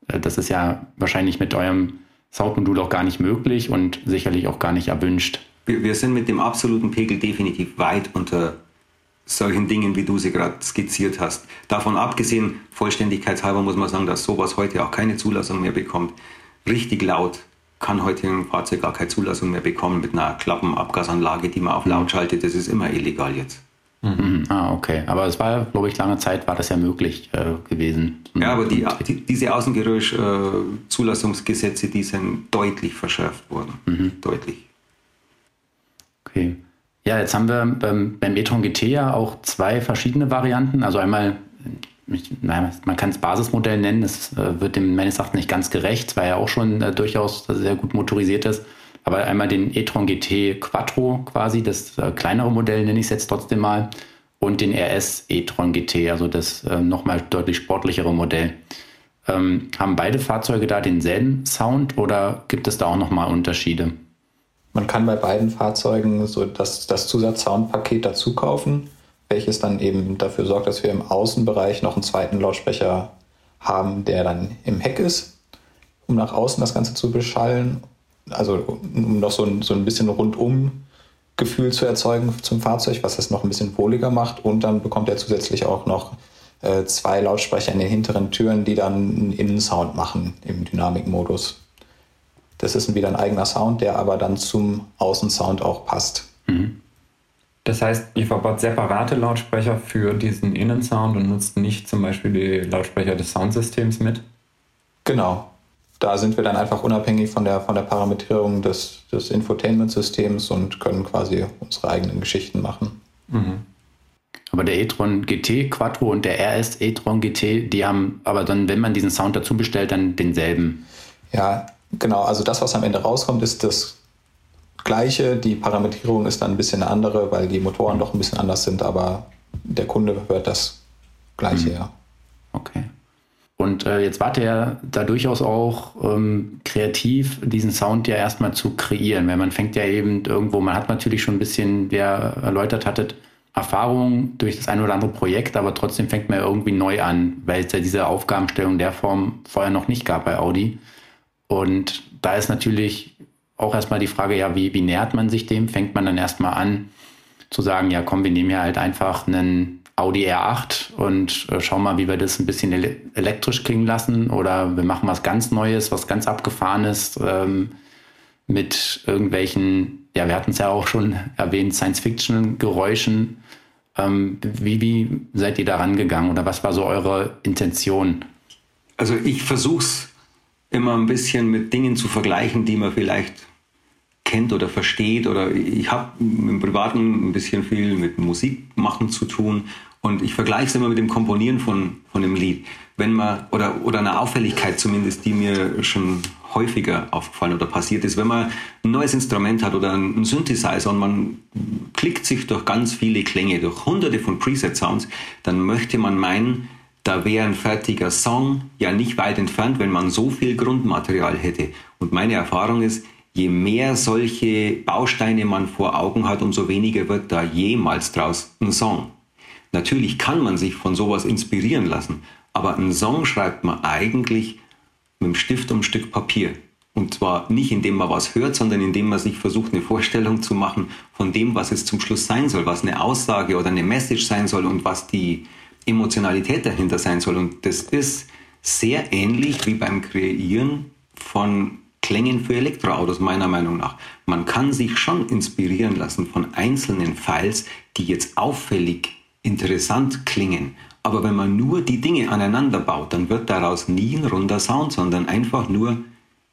Äh, das ist ja wahrscheinlich mit eurem Soundmodul auch gar nicht möglich und sicherlich auch gar nicht erwünscht. Wir, wir sind mit dem absoluten Pegel definitiv weit unter solchen Dingen, wie du sie gerade skizziert hast. Davon abgesehen, vollständigkeitshalber muss man sagen, dass sowas heute auch keine Zulassung mehr bekommt. Richtig laut kann heute ein Fahrzeug gar keine Zulassung mehr bekommen mit einer Klappenabgasanlage, die man auf laut schaltet. Das ist immer illegal jetzt. Mhm. Ah, okay. Aber es war, glaube ich, lange Zeit war das ja möglich äh, gewesen. Ja, aber die, die, diese Außengeräusch-Zulassungsgesetze, äh, die sind deutlich verschärft worden. Mhm. Deutlich. Okay. Ja, jetzt haben wir beim, beim e-tron GT ja auch zwei verschiedene Varianten. Also einmal, man kann es Basismodell nennen, es äh, wird dem meines Erachtens nicht ganz gerecht, weil er auch schon äh, durchaus sehr gut motorisiert ist. Aber einmal den e-tron GT Quattro quasi, das äh, kleinere Modell nenne ich es jetzt trotzdem mal, und den RS e-tron GT, also das äh, nochmal deutlich sportlichere Modell. Ähm, haben beide Fahrzeuge da denselben Sound oder gibt es da auch nochmal Unterschiede? Man kann bei beiden Fahrzeugen so das, das Zusatz-Soundpaket dazu kaufen, welches dann eben dafür sorgt, dass wir im Außenbereich noch einen zweiten Lautsprecher haben, der dann im Heck ist, um nach außen das Ganze zu beschallen. Also um noch so ein, so ein bisschen rundum Gefühl zu erzeugen zum Fahrzeug, was das noch ein bisschen wohliger macht. Und dann bekommt er zusätzlich auch noch äh, zwei Lautsprecher in den hinteren Türen, die dann einen Innensound machen im Dynamikmodus. Das ist wieder ein eigener Sound, der aber dann zum Außensound auch passt. Mhm. Das heißt, ihr verbaut separate Lautsprecher für diesen Innensound und nutzt nicht zum Beispiel die Lautsprecher des Soundsystems mit? Genau. Da sind wir dann einfach unabhängig von der, von der Parametrierung des, des Infotainment-Systems und können quasi unsere eigenen Geschichten machen. Mhm. Aber der e-tron GT Quattro und der RS e-tron GT, die haben aber dann, wenn man diesen Sound dazu bestellt, dann denselben. Ja, Genau, also das, was am Ende rauskommt, ist das Gleiche. Die Parametrierung ist dann ein bisschen eine andere, weil die Motoren doch ein bisschen anders sind, aber der Kunde hört das Gleiche, mhm. ja. Okay. Und äh, jetzt wart ihr da durchaus auch ähm, kreativ, diesen Sound ja erstmal zu kreieren, weil man fängt ja eben irgendwo, man hat natürlich schon ein bisschen, wie ihr erläutert hattet, Erfahrung durch das eine oder andere Projekt, aber trotzdem fängt man irgendwie neu an, weil es ja diese Aufgabenstellung der Form vorher noch nicht gab bei Audi. Und da ist natürlich auch erstmal die Frage, ja, wie, wie nähert man sich dem? Fängt man dann erstmal an zu sagen, ja, komm, wir nehmen hier halt einfach einen Audi R8 und äh, schauen mal, wie wir das ein bisschen ele elektrisch klingen lassen oder wir machen was ganz Neues, was ganz Abgefahrenes ähm, mit irgendwelchen, ja, wir hatten es ja auch schon erwähnt, Science-Fiction-Geräuschen. Ähm, wie, wie seid ihr da rangegangen oder was war so eure Intention? Also ich versuche es immer ein bisschen mit Dingen zu vergleichen, die man vielleicht kennt oder versteht. Oder ich habe im Privaten ein bisschen viel mit Musikmachen zu tun und ich vergleiche es immer mit dem Komponieren von, von einem Lied. Wenn man, oder, oder eine Auffälligkeit zumindest, die mir schon häufiger aufgefallen oder passiert ist, wenn man ein neues Instrument hat oder einen Synthesizer und man klickt sich durch ganz viele Klänge, durch hunderte von Preset-Sounds, dann möchte man meinen, da wäre ein fertiger Song ja nicht weit entfernt, wenn man so viel Grundmaterial hätte. Und meine Erfahrung ist, je mehr solche Bausteine man vor Augen hat, umso weniger wird da jemals draus ein Song. Natürlich kann man sich von sowas inspirieren lassen, aber einen Song schreibt man eigentlich mit dem Stift und einem Stück Papier. Und zwar nicht indem man was hört, sondern indem man sich versucht, eine Vorstellung zu machen von dem, was es zum Schluss sein soll, was eine Aussage oder eine Message sein soll und was die, Emotionalität dahinter sein soll. Und das ist sehr ähnlich wie beim Kreieren von Klängen für Elektroautos, meiner Meinung nach. Man kann sich schon inspirieren lassen von einzelnen Files, die jetzt auffällig interessant klingen. Aber wenn man nur die Dinge aneinander baut, dann wird daraus nie ein runder Sound, sondern einfach nur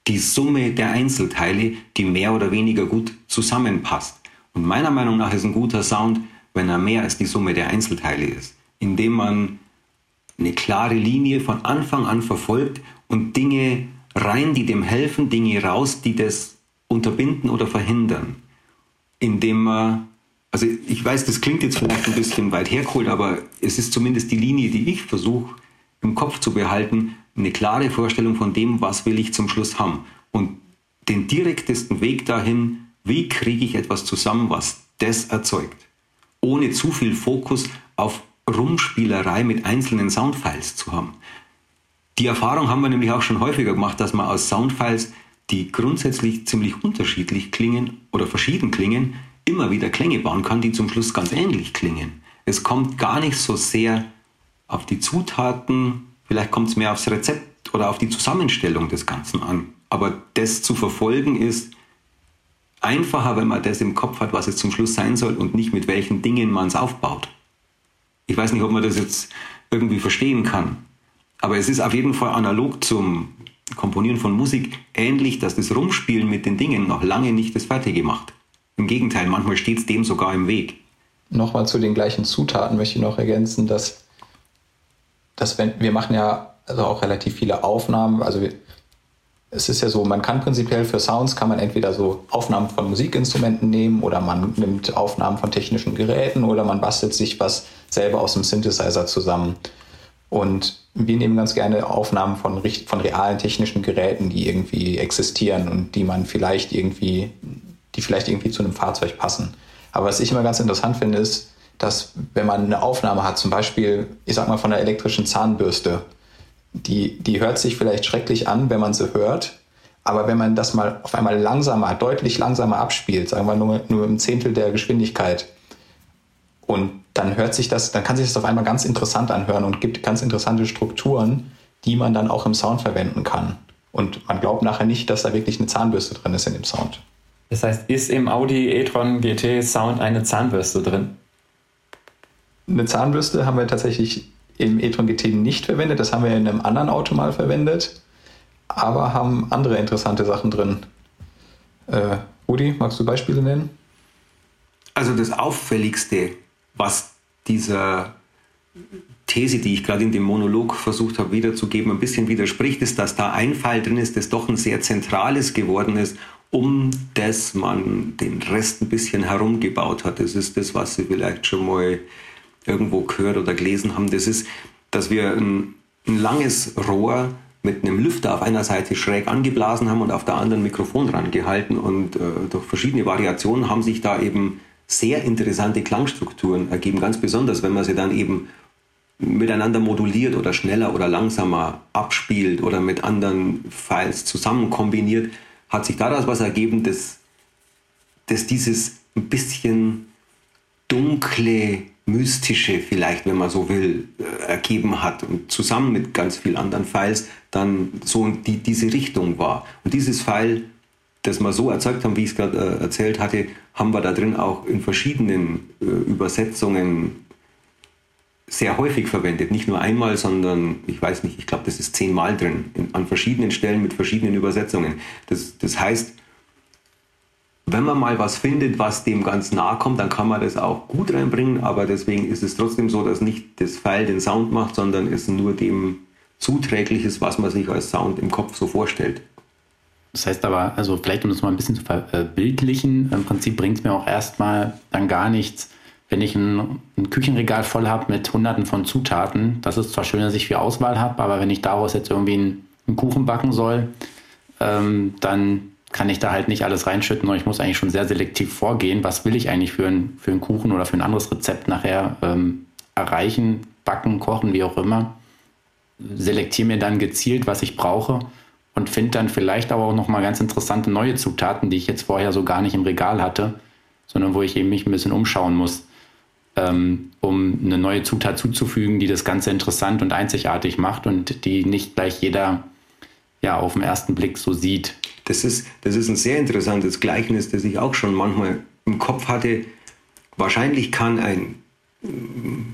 die Summe der Einzelteile, die mehr oder weniger gut zusammenpasst. Und meiner Meinung nach ist ein guter Sound, wenn er mehr als die Summe der Einzelteile ist indem man eine klare Linie von Anfang an verfolgt und Dinge rein, die dem helfen, Dinge raus, die das unterbinden oder verhindern. Indem man, also ich weiß, das klingt jetzt vielleicht ein bisschen weit hergeholt, aber es ist zumindest die Linie, die ich versuche im Kopf zu behalten, eine klare Vorstellung von dem, was will ich zum Schluss haben. Und den direktesten Weg dahin, wie kriege ich etwas zusammen, was das erzeugt. Ohne zu viel Fokus auf Rumspielerei mit einzelnen Soundfiles zu haben. Die Erfahrung haben wir nämlich auch schon häufiger gemacht, dass man aus Soundfiles, die grundsätzlich ziemlich unterschiedlich klingen oder verschieden klingen, immer wieder Klänge bauen kann, die zum Schluss ganz ähnlich klingen. Es kommt gar nicht so sehr auf die Zutaten, vielleicht kommt es mehr aufs Rezept oder auf die Zusammenstellung des Ganzen an, Aber das zu verfolgen ist einfacher, wenn man das im Kopf hat, was es zum Schluss sein soll und nicht mit welchen Dingen man es aufbaut. Ich weiß nicht, ob man das jetzt irgendwie verstehen kann. Aber es ist auf jeden Fall analog zum Komponieren von Musik ähnlich, dass das Rumspielen mit den Dingen noch lange nicht das Fertige macht. Im Gegenteil, manchmal steht es dem sogar im Weg. Nochmal zu den gleichen Zutaten möchte ich noch ergänzen, dass, dass wenn, wir machen ja also auch relativ viele Aufnahmen, also wir, es ist ja so, man kann prinzipiell für Sounds kann man entweder so Aufnahmen von Musikinstrumenten nehmen oder man nimmt Aufnahmen von technischen Geräten oder man bastelt sich was selber aus dem Synthesizer zusammen. Und wir nehmen ganz gerne Aufnahmen von, von realen technischen Geräten, die irgendwie existieren und die man vielleicht irgendwie, die vielleicht irgendwie zu einem Fahrzeug passen. Aber was ich immer ganz interessant finde, ist, dass wenn man eine Aufnahme hat, zum Beispiel, ich sag mal von einer elektrischen Zahnbürste, die, die hört sich vielleicht schrecklich an, wenn man sie hört, aber wenn man das mal auf einmal langsamer, deutlich langsamer abspielt, sagen wir nur, nur im Zehntel der Geschwindigkeit, und dann hört sich das, dann kann sich das auf einmal ganz interessant anhören und gibt ganz interessante Strukturen, die man dann auch im Sound verwenden kann. Und man glaubt nachher nicht, dass da wirklich eine Zahnbürste drin ist in dem Sound. Das heißt, ist im Audi e-tron GT Sound eine Zahnbürste drin? Eine Zahnbürste haben wir tatsächlich im e-tron GT nicht verwendet. Das haben wir in einem anderen Auto mal verwendet. Aber haben andere interessante Sachen drin. Äh, Rudi, magst du Beispiele nennen? Also das Auffälligste was dieser These, die ich gerade in dem Monolog versucht habe wiederzugeben, ein bisschen widerspricht, ist, dass da ein Fall drin ist, das doch ein sehr zentrales geworden ist, um das man den Rest ein bisschen herumgebaut hat. Das ist das, was Sie vielleicht schon mal irgendwo gehört oder gelesen haben. Das ist, dass wir ein, ein langes Rohr mit einem Lüfter auf einer Seite schräg angeblasen haben und auf der anderen Mikrofon rangehalten und äh, durch verschiedene Variationen haben sich da eben sehr interessante Klangstrukturen ergeben, ganz besonders, wenn man sie dann eben miteinander moduliert oder schneller oder langsamer abspielt oder mit anderen Files zusammen kombiniert, hat sich daraus was ergeben, dass, dass dieses ein bisschen dunkle, mystische vielleicht, wenn man so will, äh, ergeben hat und zusammen mit ganz vielen anderen Files dann so die, diese Richtung war. Und dieses File das wir so erzeugt haben, wie ich es gerade äh, erzählt hatte, haben wir da drin auch in verschiedenen äh, Übersetzungen sehr häufig verwendet. Nicht nur einmal, sondern ich weiß nicht, ich glaube, das ist zehnmal drin, in, an verschiedenen Stellen mit verschiedenen Übersetzungen. Das, das heißt, wenn man mal was findet, was dem ganz nahe kommt, dann kann man das auch gut reinbringen, aber deswegen ist es trotzdem so, dass nicht das Pfeil den Sound macht, sondern es nur dem zuträglich ist, was man sich als Sound im Kopf so vorstellt. Das heißt aber, also vielleicht um das mal ein bisschen zu verbildlichen, im Prinzip bringt es mir auch erstmal dann gar nichts, wenn ich ein, ein Küchenregal voll habe mit hunderten von Zutaten. Das ist zwar schön, dass ich viel Auswahl habe, aber wenn ich daraus jetzt irgendwie einen, einen Kuchen backen soll, ähm, dann kann ich da halt nicht alles reinschütten, sondern ich muss eigentlich schon sehr selektiv vorgehen. Was will ich eigentlich für, ein, für einen Kuchen oder für ein anderes Rezept nachher ähm, erreichen, backen, kochen, wie auch immer. Selektiere mir dann gezielt, was ich brauche und finde dann vielleicht aber auch nochmal ganz interessante neue Zutaten, die ich jetzt vorher so gar nicht im Regal hatte, sondern wo ich eben mich ein bisschen umschauen muss, ähm, um eine neue Zutat zuzufügen, die das Ganze interessant und einzigartig macht und die nicht gleich jeder ja auf den ersten Blick so sieht. Das ist, das ist ein sehr interessantes Gleichnis, das ich auch schon manchmal im Kopf hatte. Wahrscheinlich kann ein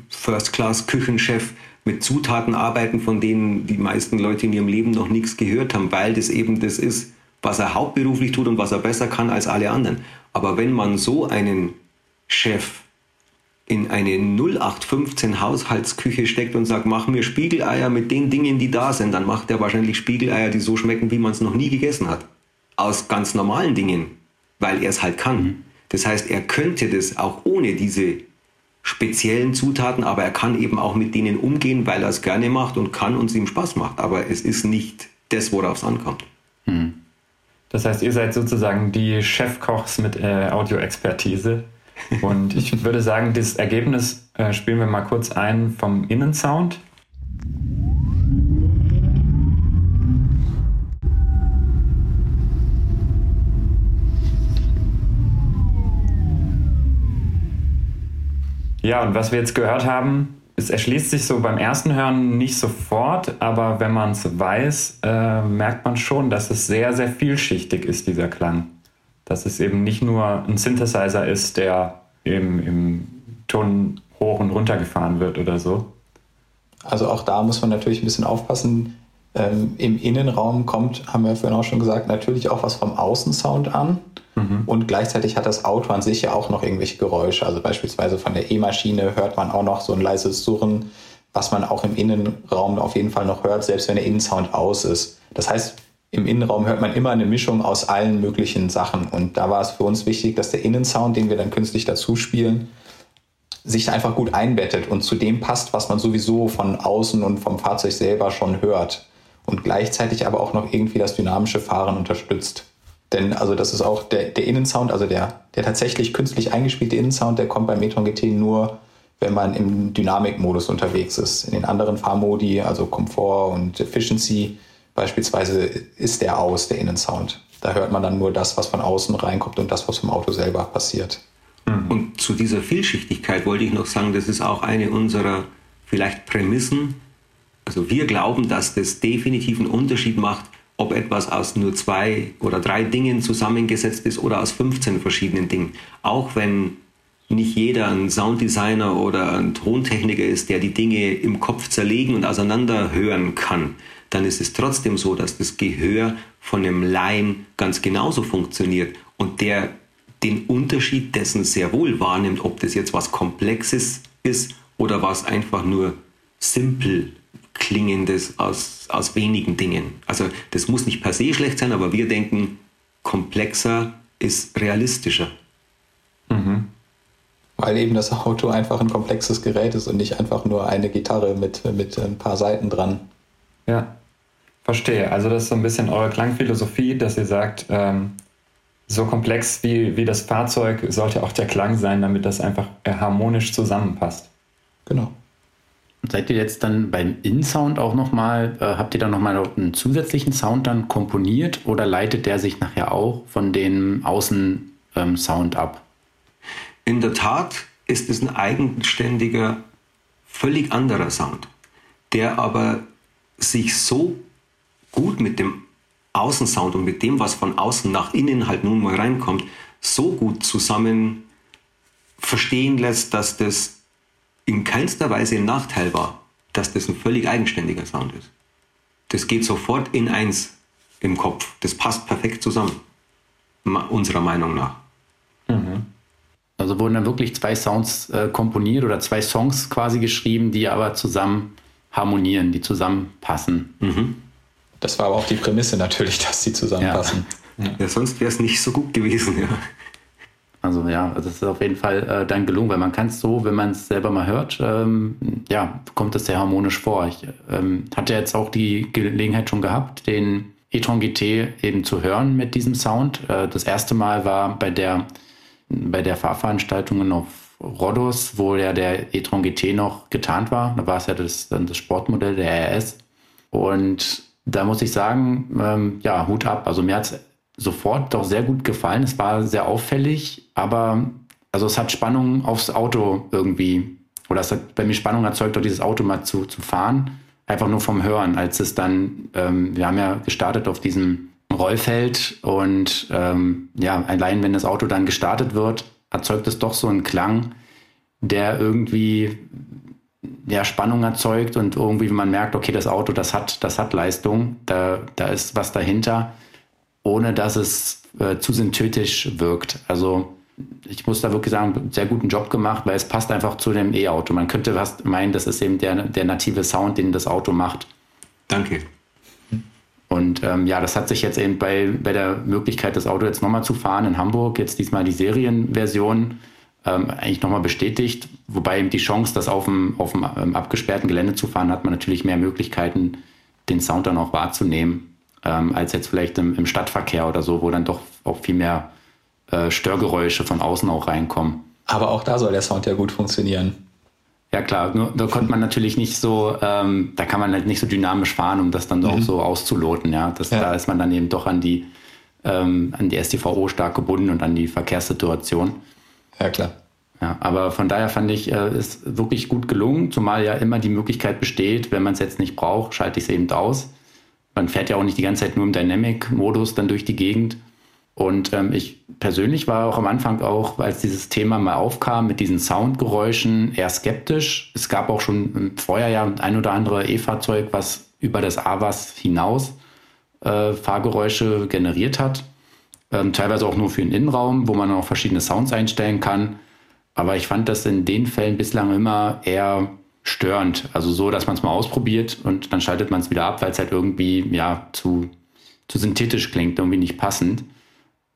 First-Class-Küchenchef mit Zutaten arbeiten, von denen die meisten Leute in ihrem Leben noch nichts gehört haben, weil das eben das ist, was er hauptberuflich tut und was er besser kann als alle anderen. Aber wenn man so einen Chef in eine 0815 Haushaltsküche steckt und sagt, mach mir Spiegeleier mit den Dingen, die da sind, dann macht er wahrscheinlich Spiegeleier, die so schmecken, wie man es noch nie gegessen hat. Aus ganz normalen Dingen, weil er es halt kann. Das heißt, er könnte das auch ohne diese speziellen Zutaten, aber er kann eben auch mit denen umgehen, weil er es gerne macht und kann und es ihm Spaß macht. Aber es ist nicht das, worauf es ankommt. Hm. Das heißt, ihr seid sozusagen die Chefkochs mit äh, Audioexpertise. Und ich würde sagen, das Ergebnis äh, spielen wir mal kurz ein vom Innensound. Ja, und was wir jetzt gehört haben, es erschließt sich so beim ersten Hören nicht sofort, aber wenn man es weiß, äh, merkt man schon, dass es sehr, sehr vielschichtig ist, dieser Klang. Dass es eben nicht nur ein Synthesizer ist, der im, im Ton hoch und runter gefahren wird oder so. Also auch da muss man natürlich ein bisschen aufpassen. Ähm, Im Innenraum kommt, haben wir vorhin auch schon gesagt, natürlich auch was vom Außensound an. Mhm. Und gleichzeitig hat das Auto an sich ja auch noch irgendwelche Geräusche. Also beispielsweise von der E-Maschine hört man auch noch so ein leises Surren, was man auch im Innenraum auf jeden Fall noch hört, selbst wenn der Innensound aus ist. Das heißt, im Innenraum hört man immer eine Mischung aus allen möglichen Sachen. Und da war es für uns wichtig, dass der Innensound, den wir dann künstlich dazu spielen, sich einfach gut einbettet und zu dem passt, was man sowieso von außen und vom Fahrzeug selber schon hört. Und gleichzeitig aber auch noch irgendwie das dynamische Fahren unterstützt. Denn also das ist auch der, der Innensound, also der, der tatsächlich künstlich eingespielte Innensound, der kommt beim e-tron GT nur, wenn man im Dynamikmodus unterwegs ist. In den anderen Fahrmodi, also Komfort und Efficiency beispielsweise, ist der aus, der Innensound. Da hört man dann nur das, was von außen reinkommt und das, was vom Auto selber passiert. Mhm. Und zu dieser Vielschichtigkeit wollte ich noch sagen, das ist auch eine unserer vielleicht Prämissen. Also wir glauben, dass das definitiv einen Unterschied macht, ob etwas aus nur zwei oder drei Dingen zusammengesetzt ist oder aus 15 verschiedenen Dingen. Auch wenn nicht jeder ein Sounddesigner oder ein Tontechniker ist, der die Dinge im Kopf zerlegen und auseinander hören kann, dann ist es trotzdem so, dass das Gehör von einem Laien ganz genauso funktioniert und der den Unterschied dessen sehr wohl wahrnimmt, ob das jetzt was Komplexes ist oder was einfach nur simpel klingendes aus, aus wenigen Dingen. Also das muss nicht per se schlecht sein, aber wir denken, komplexer ist realistischer. Mhm. Weil eben das Auto einfach ein komplexes Gerät ist und nicht einfach nur eine Gitarre mit, mit ein paar Seiten dran. Ja, verstehe. Also das ist so ein bisschen eure Klangphilosophie, dass ihr sagt, ähm, so komplex wie, wie das Fahrzeug sollte auch der Klang sein, damit das einfach harmonisch zusammenpasst. Genau. Seid ihr jetzt dann beim In-Sound auch nochmal, äh, habt ihr da nochmal einen zusätzlichen Sound dann komponiert oder leitet der sich nachher auch von dem Außen-Sound ähm, ab? In der Tat ist es ein eigenständiger, völlig anderer Sound, der aber sich so gut mit dem Außensound und mit dem, was von außen nach innen halt nun mal reinkommt, so gut zusammen verstehen lässt, dass das in keinster Weise ein Nachteil war, dass das ein völlig eigenständiger Sound ist. Das geht sofort in eins im Kopf. Das passt perfekt zusammen, unserer Meinung nach. Mhm. Also wurden dann wirklich zwei Sounds äh, komponiert oder zwei Songs quasi geschrieben, die aber zusammen harmonieren, die zusammenpassen. Mhm. Das war aber auch die Prämisse natürlich, dass sie zusammenpassen. Ja, ja sonst wäre es nicht so gut gewesen, ja. Also ja, das ist auf jeden Fall äh, dann gelungen, weil man kann es so, wenn man es selber mal hört, ähm, ja, kommt es sehr harmonisch vor. Ich ähm, hatte jetzt auch die Gelegenheit schon gehabt, den e-tron GT eben zu hören mit diesem Sound. Äh, das erste Mal war bei der, bei der Fahrveranstaltung auf Rhodos, wo ja der e-tron GT noch getarnt war. Da war es ja das, dann das Sportmodell der RS. Und da muss ich sagen, ähm, ja, Hut ab. Also mir hat es sofort doch sehr gut gefallen. Es war sehr auffällig, aber also es hat Spannung aufs Auto irgendwie, oder es hat bei mir Spannung erzeugt, auch dieses Auto mal zu, zu fahren. Einfach nur vom Hören, als es dann, ähm, wir haben ja gestartet auf diesem Rollfeld und ähm, ja, allein wenn das Auto dann gestartet wird, erzeugt es doch so einen Klang, der irgendwie ja, Spannung erzeugt und irgendwie, wenn man merkt, okay, das Auto, das hat, das hat Leistung, da, da ist was dahinter ohne dass es äh, zu synthetisch wirkt. Also ich muss da wirklich sagen, sehr guten Job gemacht, weil es passt einfach zu dem E-Auto. Man könnte fast meinen, das ist eben der, der native Sound, den das Auto macht. Danke. Und ähm, ja, das hat sich jetzt eben bei, bei der Möglichkeit, das Auto jetzt nochmal zu fahren in Hamburg, jetzt diesmal die Serienversion, ähm, eigentlich nochmal bestätigt. Wobei die Chance, das auf dem, auf dem ähm, abgesperrten Gelände zu fahren, hat man natürlich mehr Möglichkeiten, den Sound dann auch wahrzunehmen ähm, als jetzt vielleicht im, im, Stadtverkehr oder so, wo dann doch auch viel mehr äh, Störgeräusche von außen auch reinkommen. Aber auch da soll der Sound ja gut funktionieren. Ja klar, nur da konnte man natürlich nicht so, ähm, da kann man halt nicht so dynamisch fahren, um das dann mhm. auch so auszuloten. Ja? Das, ja. Da ist man dann eben doch an die, ähm, an die STVO stark gebunden und an die Verkehrssituation. Ja klar. Ja, aber von daher fand ich, äh, ist wirklich gut gelungen, zumal ja immer die Möglichkeit besteht, wenn man es jetzt nicht braucht, schalte ich es eben aus. Man fährt ja auch nicht die ganze Zeit nur im Dynamic-Modus dann durch die Gegend. Und ähm, ich persönlich war auch am Anfang auch, als dieses Thema mal aufkam mit diesen Soundgeräuschen, eher skeptisch. Es gab auch schon vorher ja ein oder andere E-Fahrzeug, was über das AVAS hinaus äh, Fahrgeräusche generiert hat. Ähm, teilweise auch nur für den Innenraum, wo man auch verschiedene Sounds einstellen kann. Aber ich fand das in den Fällen bislang immer eher störend. Also so, dass man es mal ausprobiert und dann schaltet man es wieder ab, weil es halt irgendwie ja zu, zu synthetisch klingt, irgendwie nicht passend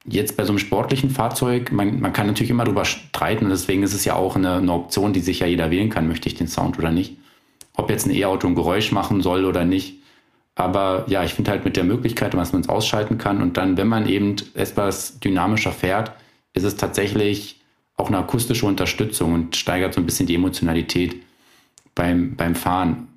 jetzt bei so einem sportlichen Fahrzeug, man, man kann natürlich immer darüber streiten und deswegen ist es ja auch eine, eine, Option, die sich ja jeder wählen kann, möchte ich den Sound oder nicht. Ob jetzt ein E-Auto ein Geräusch machen soll oder nicht. Aber ja, ich finde halt mit der Möglichkeit, dass man es ausschalten kann und dann, wenn man eben etwas dynamischer fährt, ist es tatsächlich auch eine akustische Unterstützung und steigert so ein bisschen die Emotionalität beim, beim Fahren.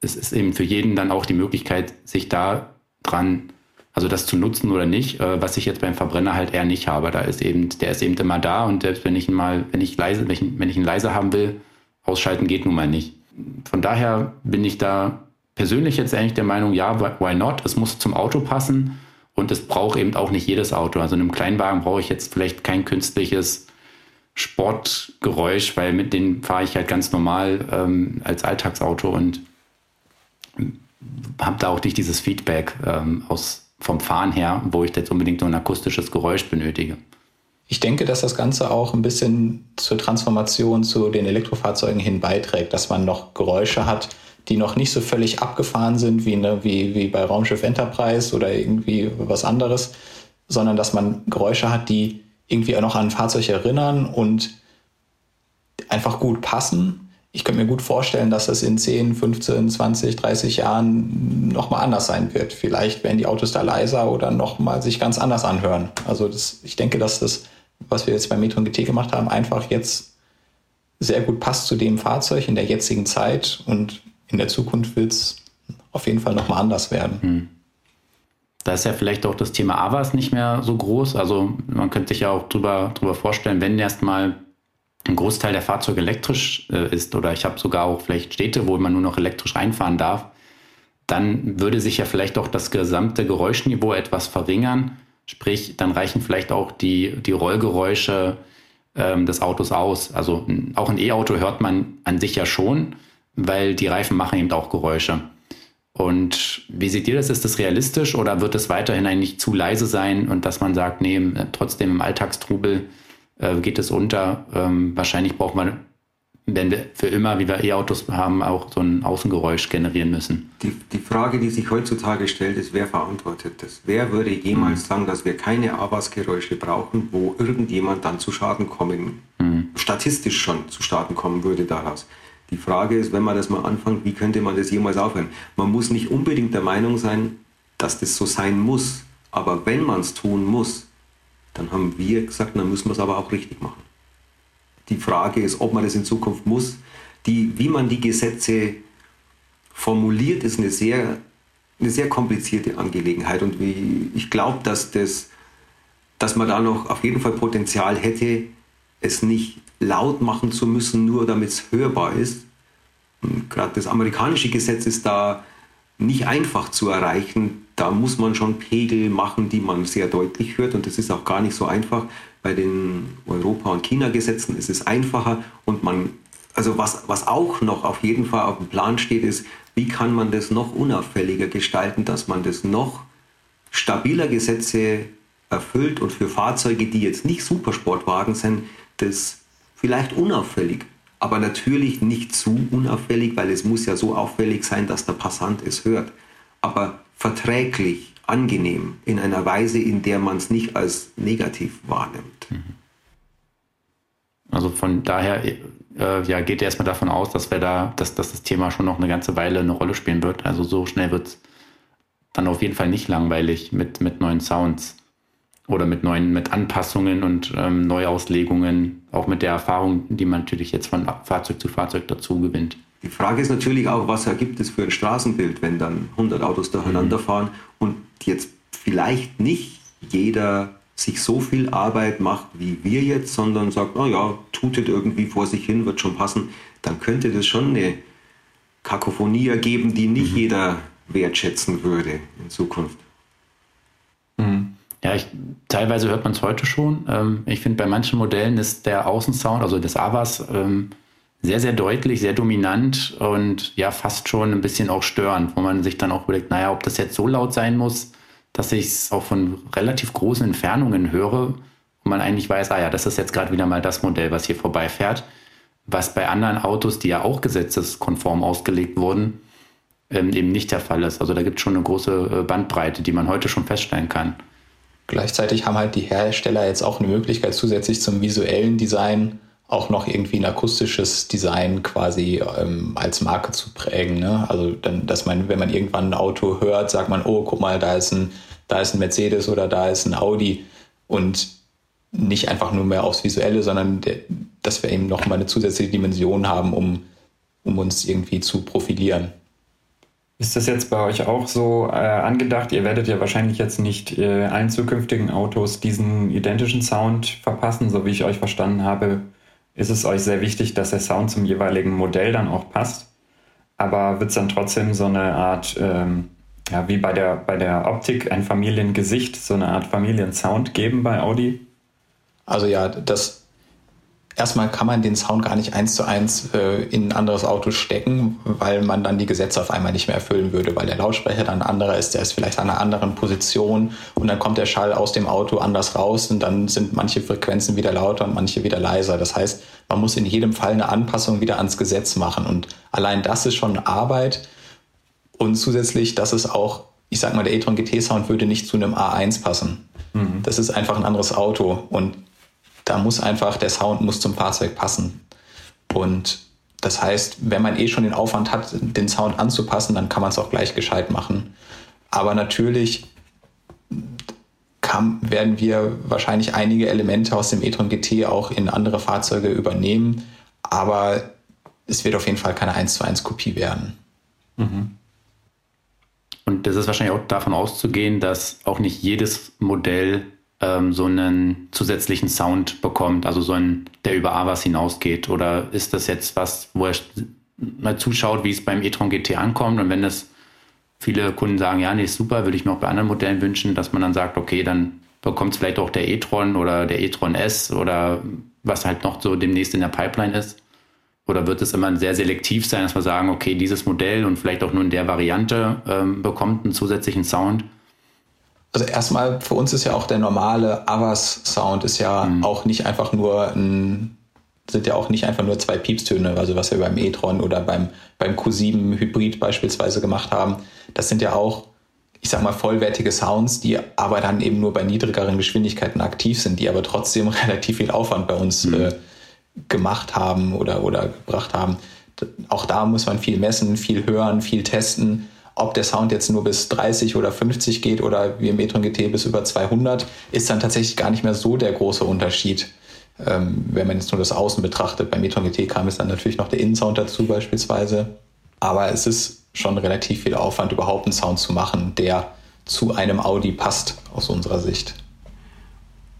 Es ist eben für jeden dann auch die Möglichkeit, sich da dran also das zu nutzen oder nicht, äh, was ich jetzt beim Verbrenner halt eher nicht habe. Da ist eben, der ist eben immer da und selbst wenn ich ihn mal, wenn ich leise, wenn ich, wenn ich ihn leise haben will, ausschalten geht nun mal nicht. Von daher bin ich da persönlich jetzt eigentlich der Meinung, ja, why not? Es muss zum Auto passen und es braucht eben auch nicht jedes Auto. Also in einem Kleinwagen brauche ich jetzt vielleicht kein künstliches Sportgeräusch, weil mit denen fahre ich halt ganz normal ähm, als Alltagsauto und habe da auch nicht dieses Feedback ähm, aus vom Fahren her, wo ich jetzt unbedingt nur ein akustisches Geräusch benötige. Ich denke, dass das Ganze auch ein bisschen zur Transformation zu den Elektrofahrzeugen hin beiträgt, dass man noch Geräusche hat, die noch nicht so völlig abgefahren sind wie, ne, wie, wie bei Raumschiff Enterprise oder irgendwie was anderes, sondern dass man Geräusche hat, die irgendwie auch noch an ein Fahrzeug erinnern und einfach gut passen ich könnte mir gut vorstellen, dass das in 10, 15, 20, 30 Jahren nochmal anders sein wird. Vielleicht werden die Autos da leiser oder nochmal sich ganz anders anhören. Also das, ich denke, dass das, was wir jetzt bei Metro und GT gemacht haben, einfach jetzt sehr gut passt zu dem Fahrzeug in der jetzigen Zeit und in der Zukunft wird es auf jeden Fall nochmal anders werden. Hm. Da ist ja vielleicht auch das Thema AVAS nicht mehr so groß. Also man könnte sich ja auch drüber, drüber vorstellen, wenn erstmal ein Großteil der Fahrzeuge elektrisch äh, ist oder ich habe sogar auch vielleicht Städte, wo man nur noch elektrisch reinfahren darf, dann würde sich ja vielleicht auch das gesamte Geräuschniveau etwas verringern. Sprich, dann reichen vielleicht auch die, die Rollgeräusche ähm, des Autos aus. Also auch ein E-Auto hört man an sich ja schon, weil die Reifen machen eben auch Geräusche. Und wie seht ihr das? Ist das realistisch oder wird es weiterhin eigentlich zu leise sein und dass man sagt, nee, trotzdem im Alltagstrubel äh, geht es unter. Ähm, wahrscheinlich braucht man, wenn wir für immer, wie wir E-Autos haben, auch so ein Außengeräusch generieren müssen. Die, die Frage, die sich heutzutage stellt, ist, wer verantwortet das? Wer würde jemals mhm. sagen, dass wir keine Abgasgeräusche brauchen, wo irgendjemand dann zu Schaden kommen, mhm. statistisch schon zu Schaden kommen würde daraus? Die Frage ist, wenn man das mal anfängt, wie könnte man das jemals aufhören? Man muss nicht unbedingt der Meinung sein, dass das so sein muss. Aber wenn man es tun muss, dann haben wir gesagt, dann müssen wir es aber auch richtig machen. Die Frage ist, ob man das in Zukunft muss. Die, wie man die Gesetze formuliert, ist eine sehr, eine sehr komplizierte Angelegenheit. Und wie, ich glaube, dass, das, dass man da noch auf jeden Fall Potenzial hätte, es nicht laut machen zu müssen, nur damit es hörbar ist. Gerade das amerikanische Gesetz ist da nicht einfach zu erreichen. Da muss man schon Pegel machen, die man sehr deutlich hört. Und das ist auch gar nicht so einfach. Bei den Europa- und China-Gesetzen ist es einfacher. Und man, also was, was auch noch auf jeden Fall auf dem Plan steht, ist, wie kann man das noch unauffälliger gestalten, dass man das noch stabiler Gesetze erfüllt und für Fahrzeuge, die jetzt nicht Supersportwagen sind, das vielleicht unauffällig aber natürlich nicht zu unauffällig, weil es muss ja so auffällig sein, dass der Passant es hört, aber verträglich, angenehm, in einer Weise, in der man es nicht als negativ wahrnimmt. Mhm. Also von daher äh, ja, geht erstmal davon aus, dass wir da, dass, dass das Thema schon noch eine ganze Weile eine Rolle spielen wird. Also so schnell wird es dann auf jeden Fall nicht langweilig mit, mit neuen Sounds oder mit neuen, mit Anpassungen und ähm, Neuauslegungen, auch mit der Erfahrung, die man natürlich jetzt von Fahrzeug zu Fahrzeug dazu gewinnt. Die Frage ist natürlich auch, was ergibt es für ein Straßenbild, wenn dann 100 Autos durcheinander mhm. fahren und jetzt vielleicht nicht jeder sich so viel Arbeit macht wie wir jetzt, sondern sagt, naja, tutet irgendwie vor sich hin, wird schon passen, dann könnte das schon eine Kakophonie ergeben, die nicht mhm. jeder wertschätzen würde in Zukunft. Mhm. Ja, ich, teilweise hört man es heute schon. Ähm, ich finde, bei manchen Modellen ist der Außensound, also des Avas, ähm, sehr, sehr deutlich, sehr dominant und ja, fast schon ein bisschen auch störend, wo man sich dann auch überlegt, naja, ob das jetzt so laut sein muss, dass ich es auch von relativ großen Entfernungen höre und man eigentlich weiß, ah ja, das ist jetzt gerade wieder mal das Modell, was hier vorbeifährt, was bei anderen Autos, die ja auch gesetzeskonform ausgelegt wurden, ähm, eben nicht der Fall ist. Also da gibt es schon eine große äh, Bandbreite, die man heute schon feststellen kann. Gleichzeitig haben halt die Hersteller jetzt auch eine Möglichkeit zusätzlich zum visuellen Design auch noch irgendwie ein akustisches Design quasi ähm, als Marke zu prägen. Ne? Also dann, dass man, wenn man irgendwann ein Auto hört, sagt man, oh, guck mal, da ist ein, da ist ein Mercedes oder da ist ein Audi und nicht einfach nur mehr aufs Visuelle, sondern der, dass wir eben noch mal eine zusätzliche Dimension haben, um, um uns irgendwie zu profilieren. Ist das jetzt bei euch auch so äh, angedacht? Ihr werdet ja wahrscheinlich jetzt nicht äh, allen zukünftigen Autos diesen identischen Sound verpassen, so wie ich euch verstanden habe ist es euch sehr wichtig, dass der Sound zum jeweiligen Modell dann auch passt. Aber wird es dann trotzdem so eine Art, ähm, ja, wie bei der, bei der Optik, ein Familiengesicht, so eine Art Familiensound geben bei Audi? Also ja, das erstmal kann man den Sound gar nicht eins zu eins äh, in ein anderes Auto stecken, weil man dann die Gesetze auf einmal nicht mehr erfüllen würde, weil der Lautsprecher dann ein anderer ist, der ist vielleicht an einer anderen Position und dann kommt der Schall aus dem Auto anders raus und dann sind manche Frequenzen wieder lauter und manche wieder leiser. Das heißt, man muss in jedem Fall eine Anpassung wieder ans Gesetz machen und allein das ist schon Arbeit und zusätzlich, dass es auch, ich sag mal, der e-tron GT Sound würde nicht zu einem A1 passen. Mhm. Das ist einfach ein anderes Auto und da muss einfach, der Sound muss zum Fahrzeug passen. Und das heißt, wenn man eh schon den Aufwand hat, den Sound anzupassen, dann kann man es auch gleich gescheit machen. Aber natürlich kann, werden wir wahrscheinlich einige Elemente aus dem e-tron GT auch in andere Fahrzeuge übernehmen. Aber es wird auf jeden Fall keine 1 zu 1 Kopie werden. Mhm. Und das ist wahrscheinlich auch davon auszugehen, dass auch nicht jedes Modell ähm, so einen zusätzlichen Sound bekommt, also so ein, der über AWAS hinausgeht? Oder ist das jetzt was, wo er mal zuschaut, wie es beim e-tron GT ankommt und wenn das viele Kunden sagen, ja, nee, super, würde ich mir auch bei anderen Modellen wünschen, dass man dann sagt, okay, dann bekommt es vielleicht auch der e-tron oder der e-tron S oder was halt noch so demnächst in der Pipeline ist? Oder wird es immer sehr selektiv sein, dass wir sagen, okay, dieses Modell und vielleicht auch nur in der Variante ähm, bekommt einen zusätzlichen Sound? Also erstmal, für uns ist ja auch der normale Avas-Sound ist ja mhm. auch nicht einfach nur ein, sind ja auch nicht einfach nur zwei Piepstöne, also was wir beim e-tron oder beim, beim Q7 Hybrid beispielsweise gemacht haben. Das sind ja auch, ich sag mal, vollwertige Sounds, die aber dann eben nur bei niedrigeren Geschwindigkeiten aktiv sind, die aber trotzdem relativ viel Aufwand bei uns mhm. äh, gemacht haben oder, oder gebracht haben. Auch da muss man viel messen, viel hören, viel testen ob der Sound jetzt nur bis 30 oder 50 geht oder wie im e-tron GT bis über 200, ist dann tatsächlich gar nicht mehr so der große Unterschied. Ähm, wenn man jetzt nur das Außen betrachtet. Beim e-tron GT kam es dann natürlich noch der Innensound dazu beispielsweise. Aber es ist schon relativ viel Aufwand, überhaupt einen Sound zu machen, der zu einem Audi passt aus unserer Sicht.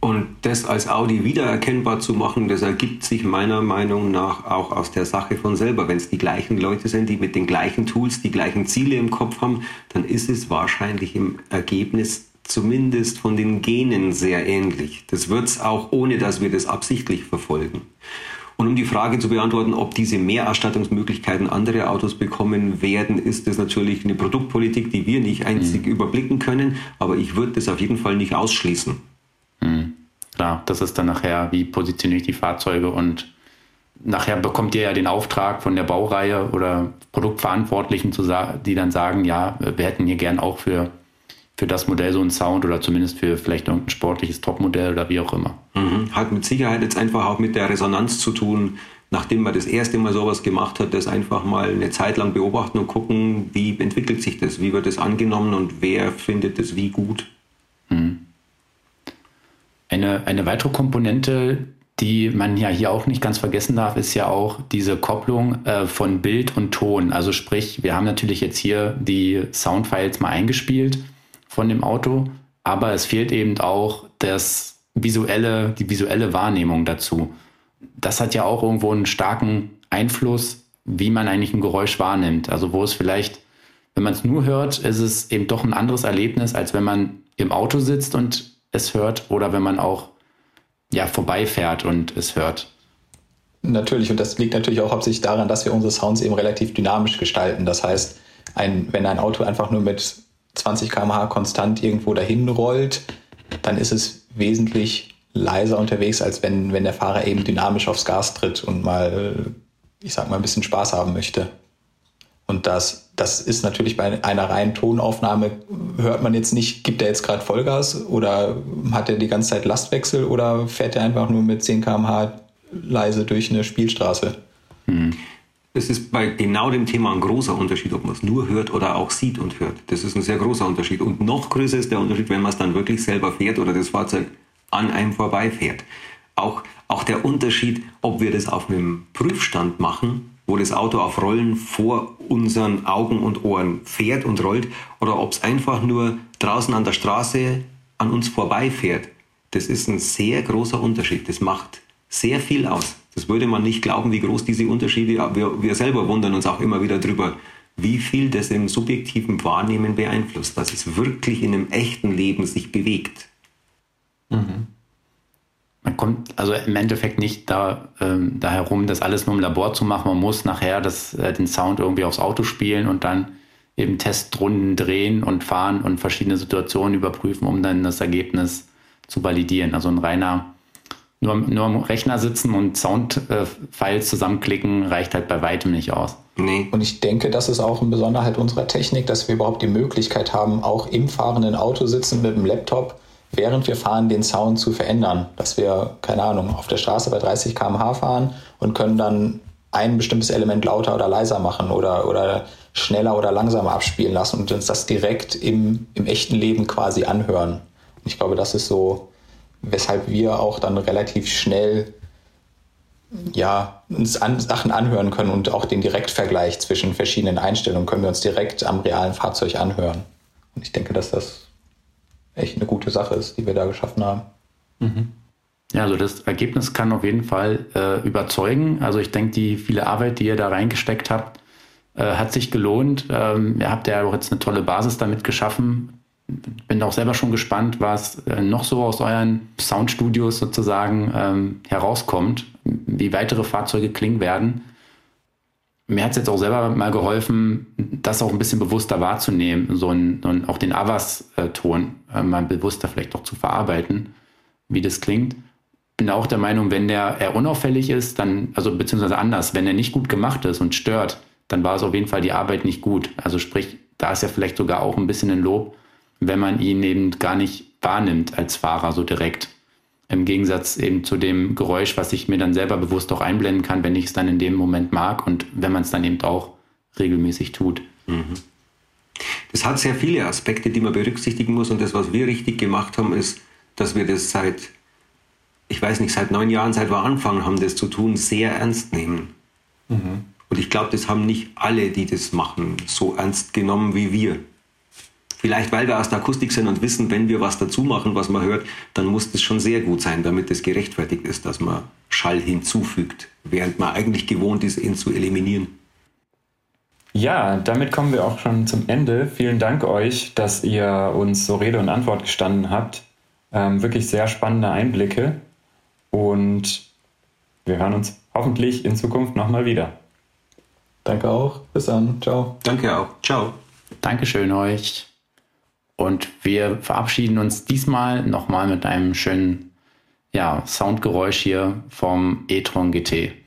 Und das als Audi wiedererkennbar zu machen, das ergibt sich meiner Meinung nach auch aus der Sache von selber. Wenn es die gleichen Leute sind, die mit den gleichen Tools die gleichen Ziele im Kopf haben, dann ist es wahrscheinlich im Ergebnis zumindest von den Genen sehr ähnlich. Das wird es auch, ohne dass wir das absichtlich verfolgen. Und um die Frage zu beantworten, ob diese Mehrerstattungsmöglichkeiten andere Autos bekommen werden, ist das natürlich eine Produktpolitik, die wir nicht einzig mhm. überblicken können. Aber ich würde das auf jeden Fall nicht ausschließen. Mhm. Klar, das ist dann nachher, wie positioniere ich die Fahrzeuge und nachher bekommt ihr ja den Auftrag von der Baureihe oder Produktverantwortlichen, die dann sagen, ja, wir hätten hier gern auch für, für das Modell so einen Sound oder zumindest für vielleicht irgendein sportliches Topmodell oder wie auch immer. Mhm. Hat mit Sicherheit jetzt einfach auch mit der Resonanz zu tun, nachdem man das erste Mal sowas gemacht hat, das einfach mal eine Zeit lang beobachten und gucken, wie entwickelt sich das, wie wird es angenommen und wer findet es wie gut. Mhm. Eine, eine weitere Komponente, die man ja hier auch nicht ganz vergessen darf, ist ja auch diese Kopplung äh, von Bild und Ton. Also sprich, wir haben natürlich jetzt hier die Soundfiles mal eingespielt von dem Auto. aber es fehlt eben auch das visuelle, die visuelle Wahrnehmung dazu. Das hat ja auch irgendwo einen starken Einfluss, wie man eigentlich ein Geräusch wahrnimmt. Also wo es vielleicht, wenn man es nur hört, ist es eben doch ein anderes Erlebnis, als wenn man im Auto sitzt und es hört oder wenn man auch ja, vorbeifährt und es hört. Natürlich, und das liegt natürlich auch hauptsächlich daran, dass wir unsere Sounds eben relativ dynamisch gestalten. Das heißt, ein, wenn ein Auto einfach nur mit 20 km/h konstant irgendwo dahin rollt, dann ist es wesentlich leiser unterwegs, als wenn, wenn der Fahrer eben dynamisch aufs Gas tritt und mal, ich sag mal, ein bisschen Spaß haben möchte. Und das, das ist natürlich bei einer reinen Tonaufnahme, hört man jetzt nicht, gibt er jetzt gerade Vollgas oder hat er die ganze Zeit Lastwechsel oder fährt er einfach nur mit 10 km/h leise durch eine Spielstraße? Hm. Es ist bei genau dem Thema ein großer Unterschied, ob man es nur hört oder auch sieht und hört. Das ist ein sehr großer Unterschied. Und noch größer ist der Unterschied, wenn man es dann wirklich selber fährt oder das Fahrzeug an einem vorbeifährt. Auch, auch der Unterschied, ob wir das auf einem Prüfstand machen, wo das Auto auf Rollen vor unseren Augen und Ohren fährt und rollt, oder ob es einfach nur draußen an der Straße an uns vorbeifährt. Das ist ein sehr großer Unterschied. Das macht sehr viel aus. Das würde man nicht glauben, wie groß diese Unterschiede, wir, wir selber wundern uns auch immer wieder drüber, wie viel das im subjektiven Wahrnehmen beeinflusst, dass es wirklich in einem echten Leben sich bewegt. Mhm. Man kommt also im Endeffekt nicht da, ähm, da herum, das alles nur im Labor zu machen. Man muss nachher das, äh, den Sound irgendwie aufs Auto spielen und dann eben Testrunden drehen und fahren und verschiedene Situationen überprüfen, um dann das Ergebnis zu validieren. Also ein reiner nur, nur am Rechner sitzen und Soundfiles zusammenklicken reicht halt bei weitem nicht aus. Nee. Und ich denke, das ist auch eine Besonderheit unserer Technik, dass wir überhaupt die Möglichkeit haben, auch im fahrenden Auto sitzen mit dem Laptop während wir fahren, den Sound zu verändern. Dass wir, keine Ahnung, auf der Straße bei 30 km/h fahren und können dann ein bestimmtes Element lauter oder leiser machen oder, oder schneller oder langsamer abspielen lassen und uns das direkt im, im echten Leben quasi anhören. Und ich glaube, das ist so, weshalb wir auch dann relativ schnell ja, uns an, Sachen anhören können und auch den Direktvergleich zwischen verschiedenen Einstellungen können wir uns direkt am realen Fahrzeug anhören. Und ich denke, dass das echt eine gute Sache ist, die wir da geschaffen haben. Mhm. Ja, also das Ergebnis kann auf jeden Fall äh, überzeugen. Also ich denke, die viele Arbeit, die ihr da reingesteckt habt, äh, hat sich gelohnt. Ähm, ihr habt ja auch jetzt eine tolle Basis damit geschaffen. Bin auch selber schon gespannt, was äh, noch so aus euren Soundstudios sozusagen ähm, herauskommt, wie weitere Fahrzeuge klingen werden mir hat es jetzt auch selber mal geholfen, das auch ein bisschen bewusster wahrzunehmen, so ein, ein auch den Avas-Ton äh, mal bewusster vielleicht auch zu verarbeiten, wie das klingt. Bin auch der Meinung, wenn der eher unauffällig ist, dann, also beziehungsweise anders, wenn er nicht gut gemacht ist und stört, dann war es auf jeden Fall die Arbeit nicht gut. Also sprich, da ist ja vielleicht sogar auch ein bisschen ein Lob, wenn man ihn eben gar nicht wahrnimmt als Fahrer so direkt. Im Gegensatz eben zu dem Geräusch, was ich mir dann selber bewusst auch einblenden kann, wenn ich es dann in dem Moment mag und wenn man es dann eben auch regelmäßig tut. Mhm. Das hat sehr viele Aspekte, die man berücksichtigen muss. Und das, was wir richtig gemacht haben, ist, dass wir das seit, ich weiß nicht, seit neun Jahren, seit wir anfangen haben, das zu tun, sehr ernst nehmen. Mhm. Und ich glaube, das haben nicht alle, die das machen, so ernst genommen wie wir. Vielleicht, weil wir aus der Akustik sind und wissen, wenn wir was dazu machen, was man hört, dann muss das schon sehr gut sein, damit es gerechtfertigt ist, dass man Schall hinzufügt, während man eigentlich gewohnt ist, ihn zu eliminieren. Ja, damit kommen wir auch schon zum Ende. Vielen Dank euch, dass ihr uns so Rede und Antwort gestanden habt. Ähm, wirklich sehr spannende Einblicke und wir hören uns hoffentlich in Zukunft nochmal wieder. Danke auch. Bis dann. Ciao. Danke auch. Ciao. Dankeschön euch. Und wir verabschieden uns diesmal nochmal mit einem schönen ja, Soundgeräusch hier vom e-tron GT.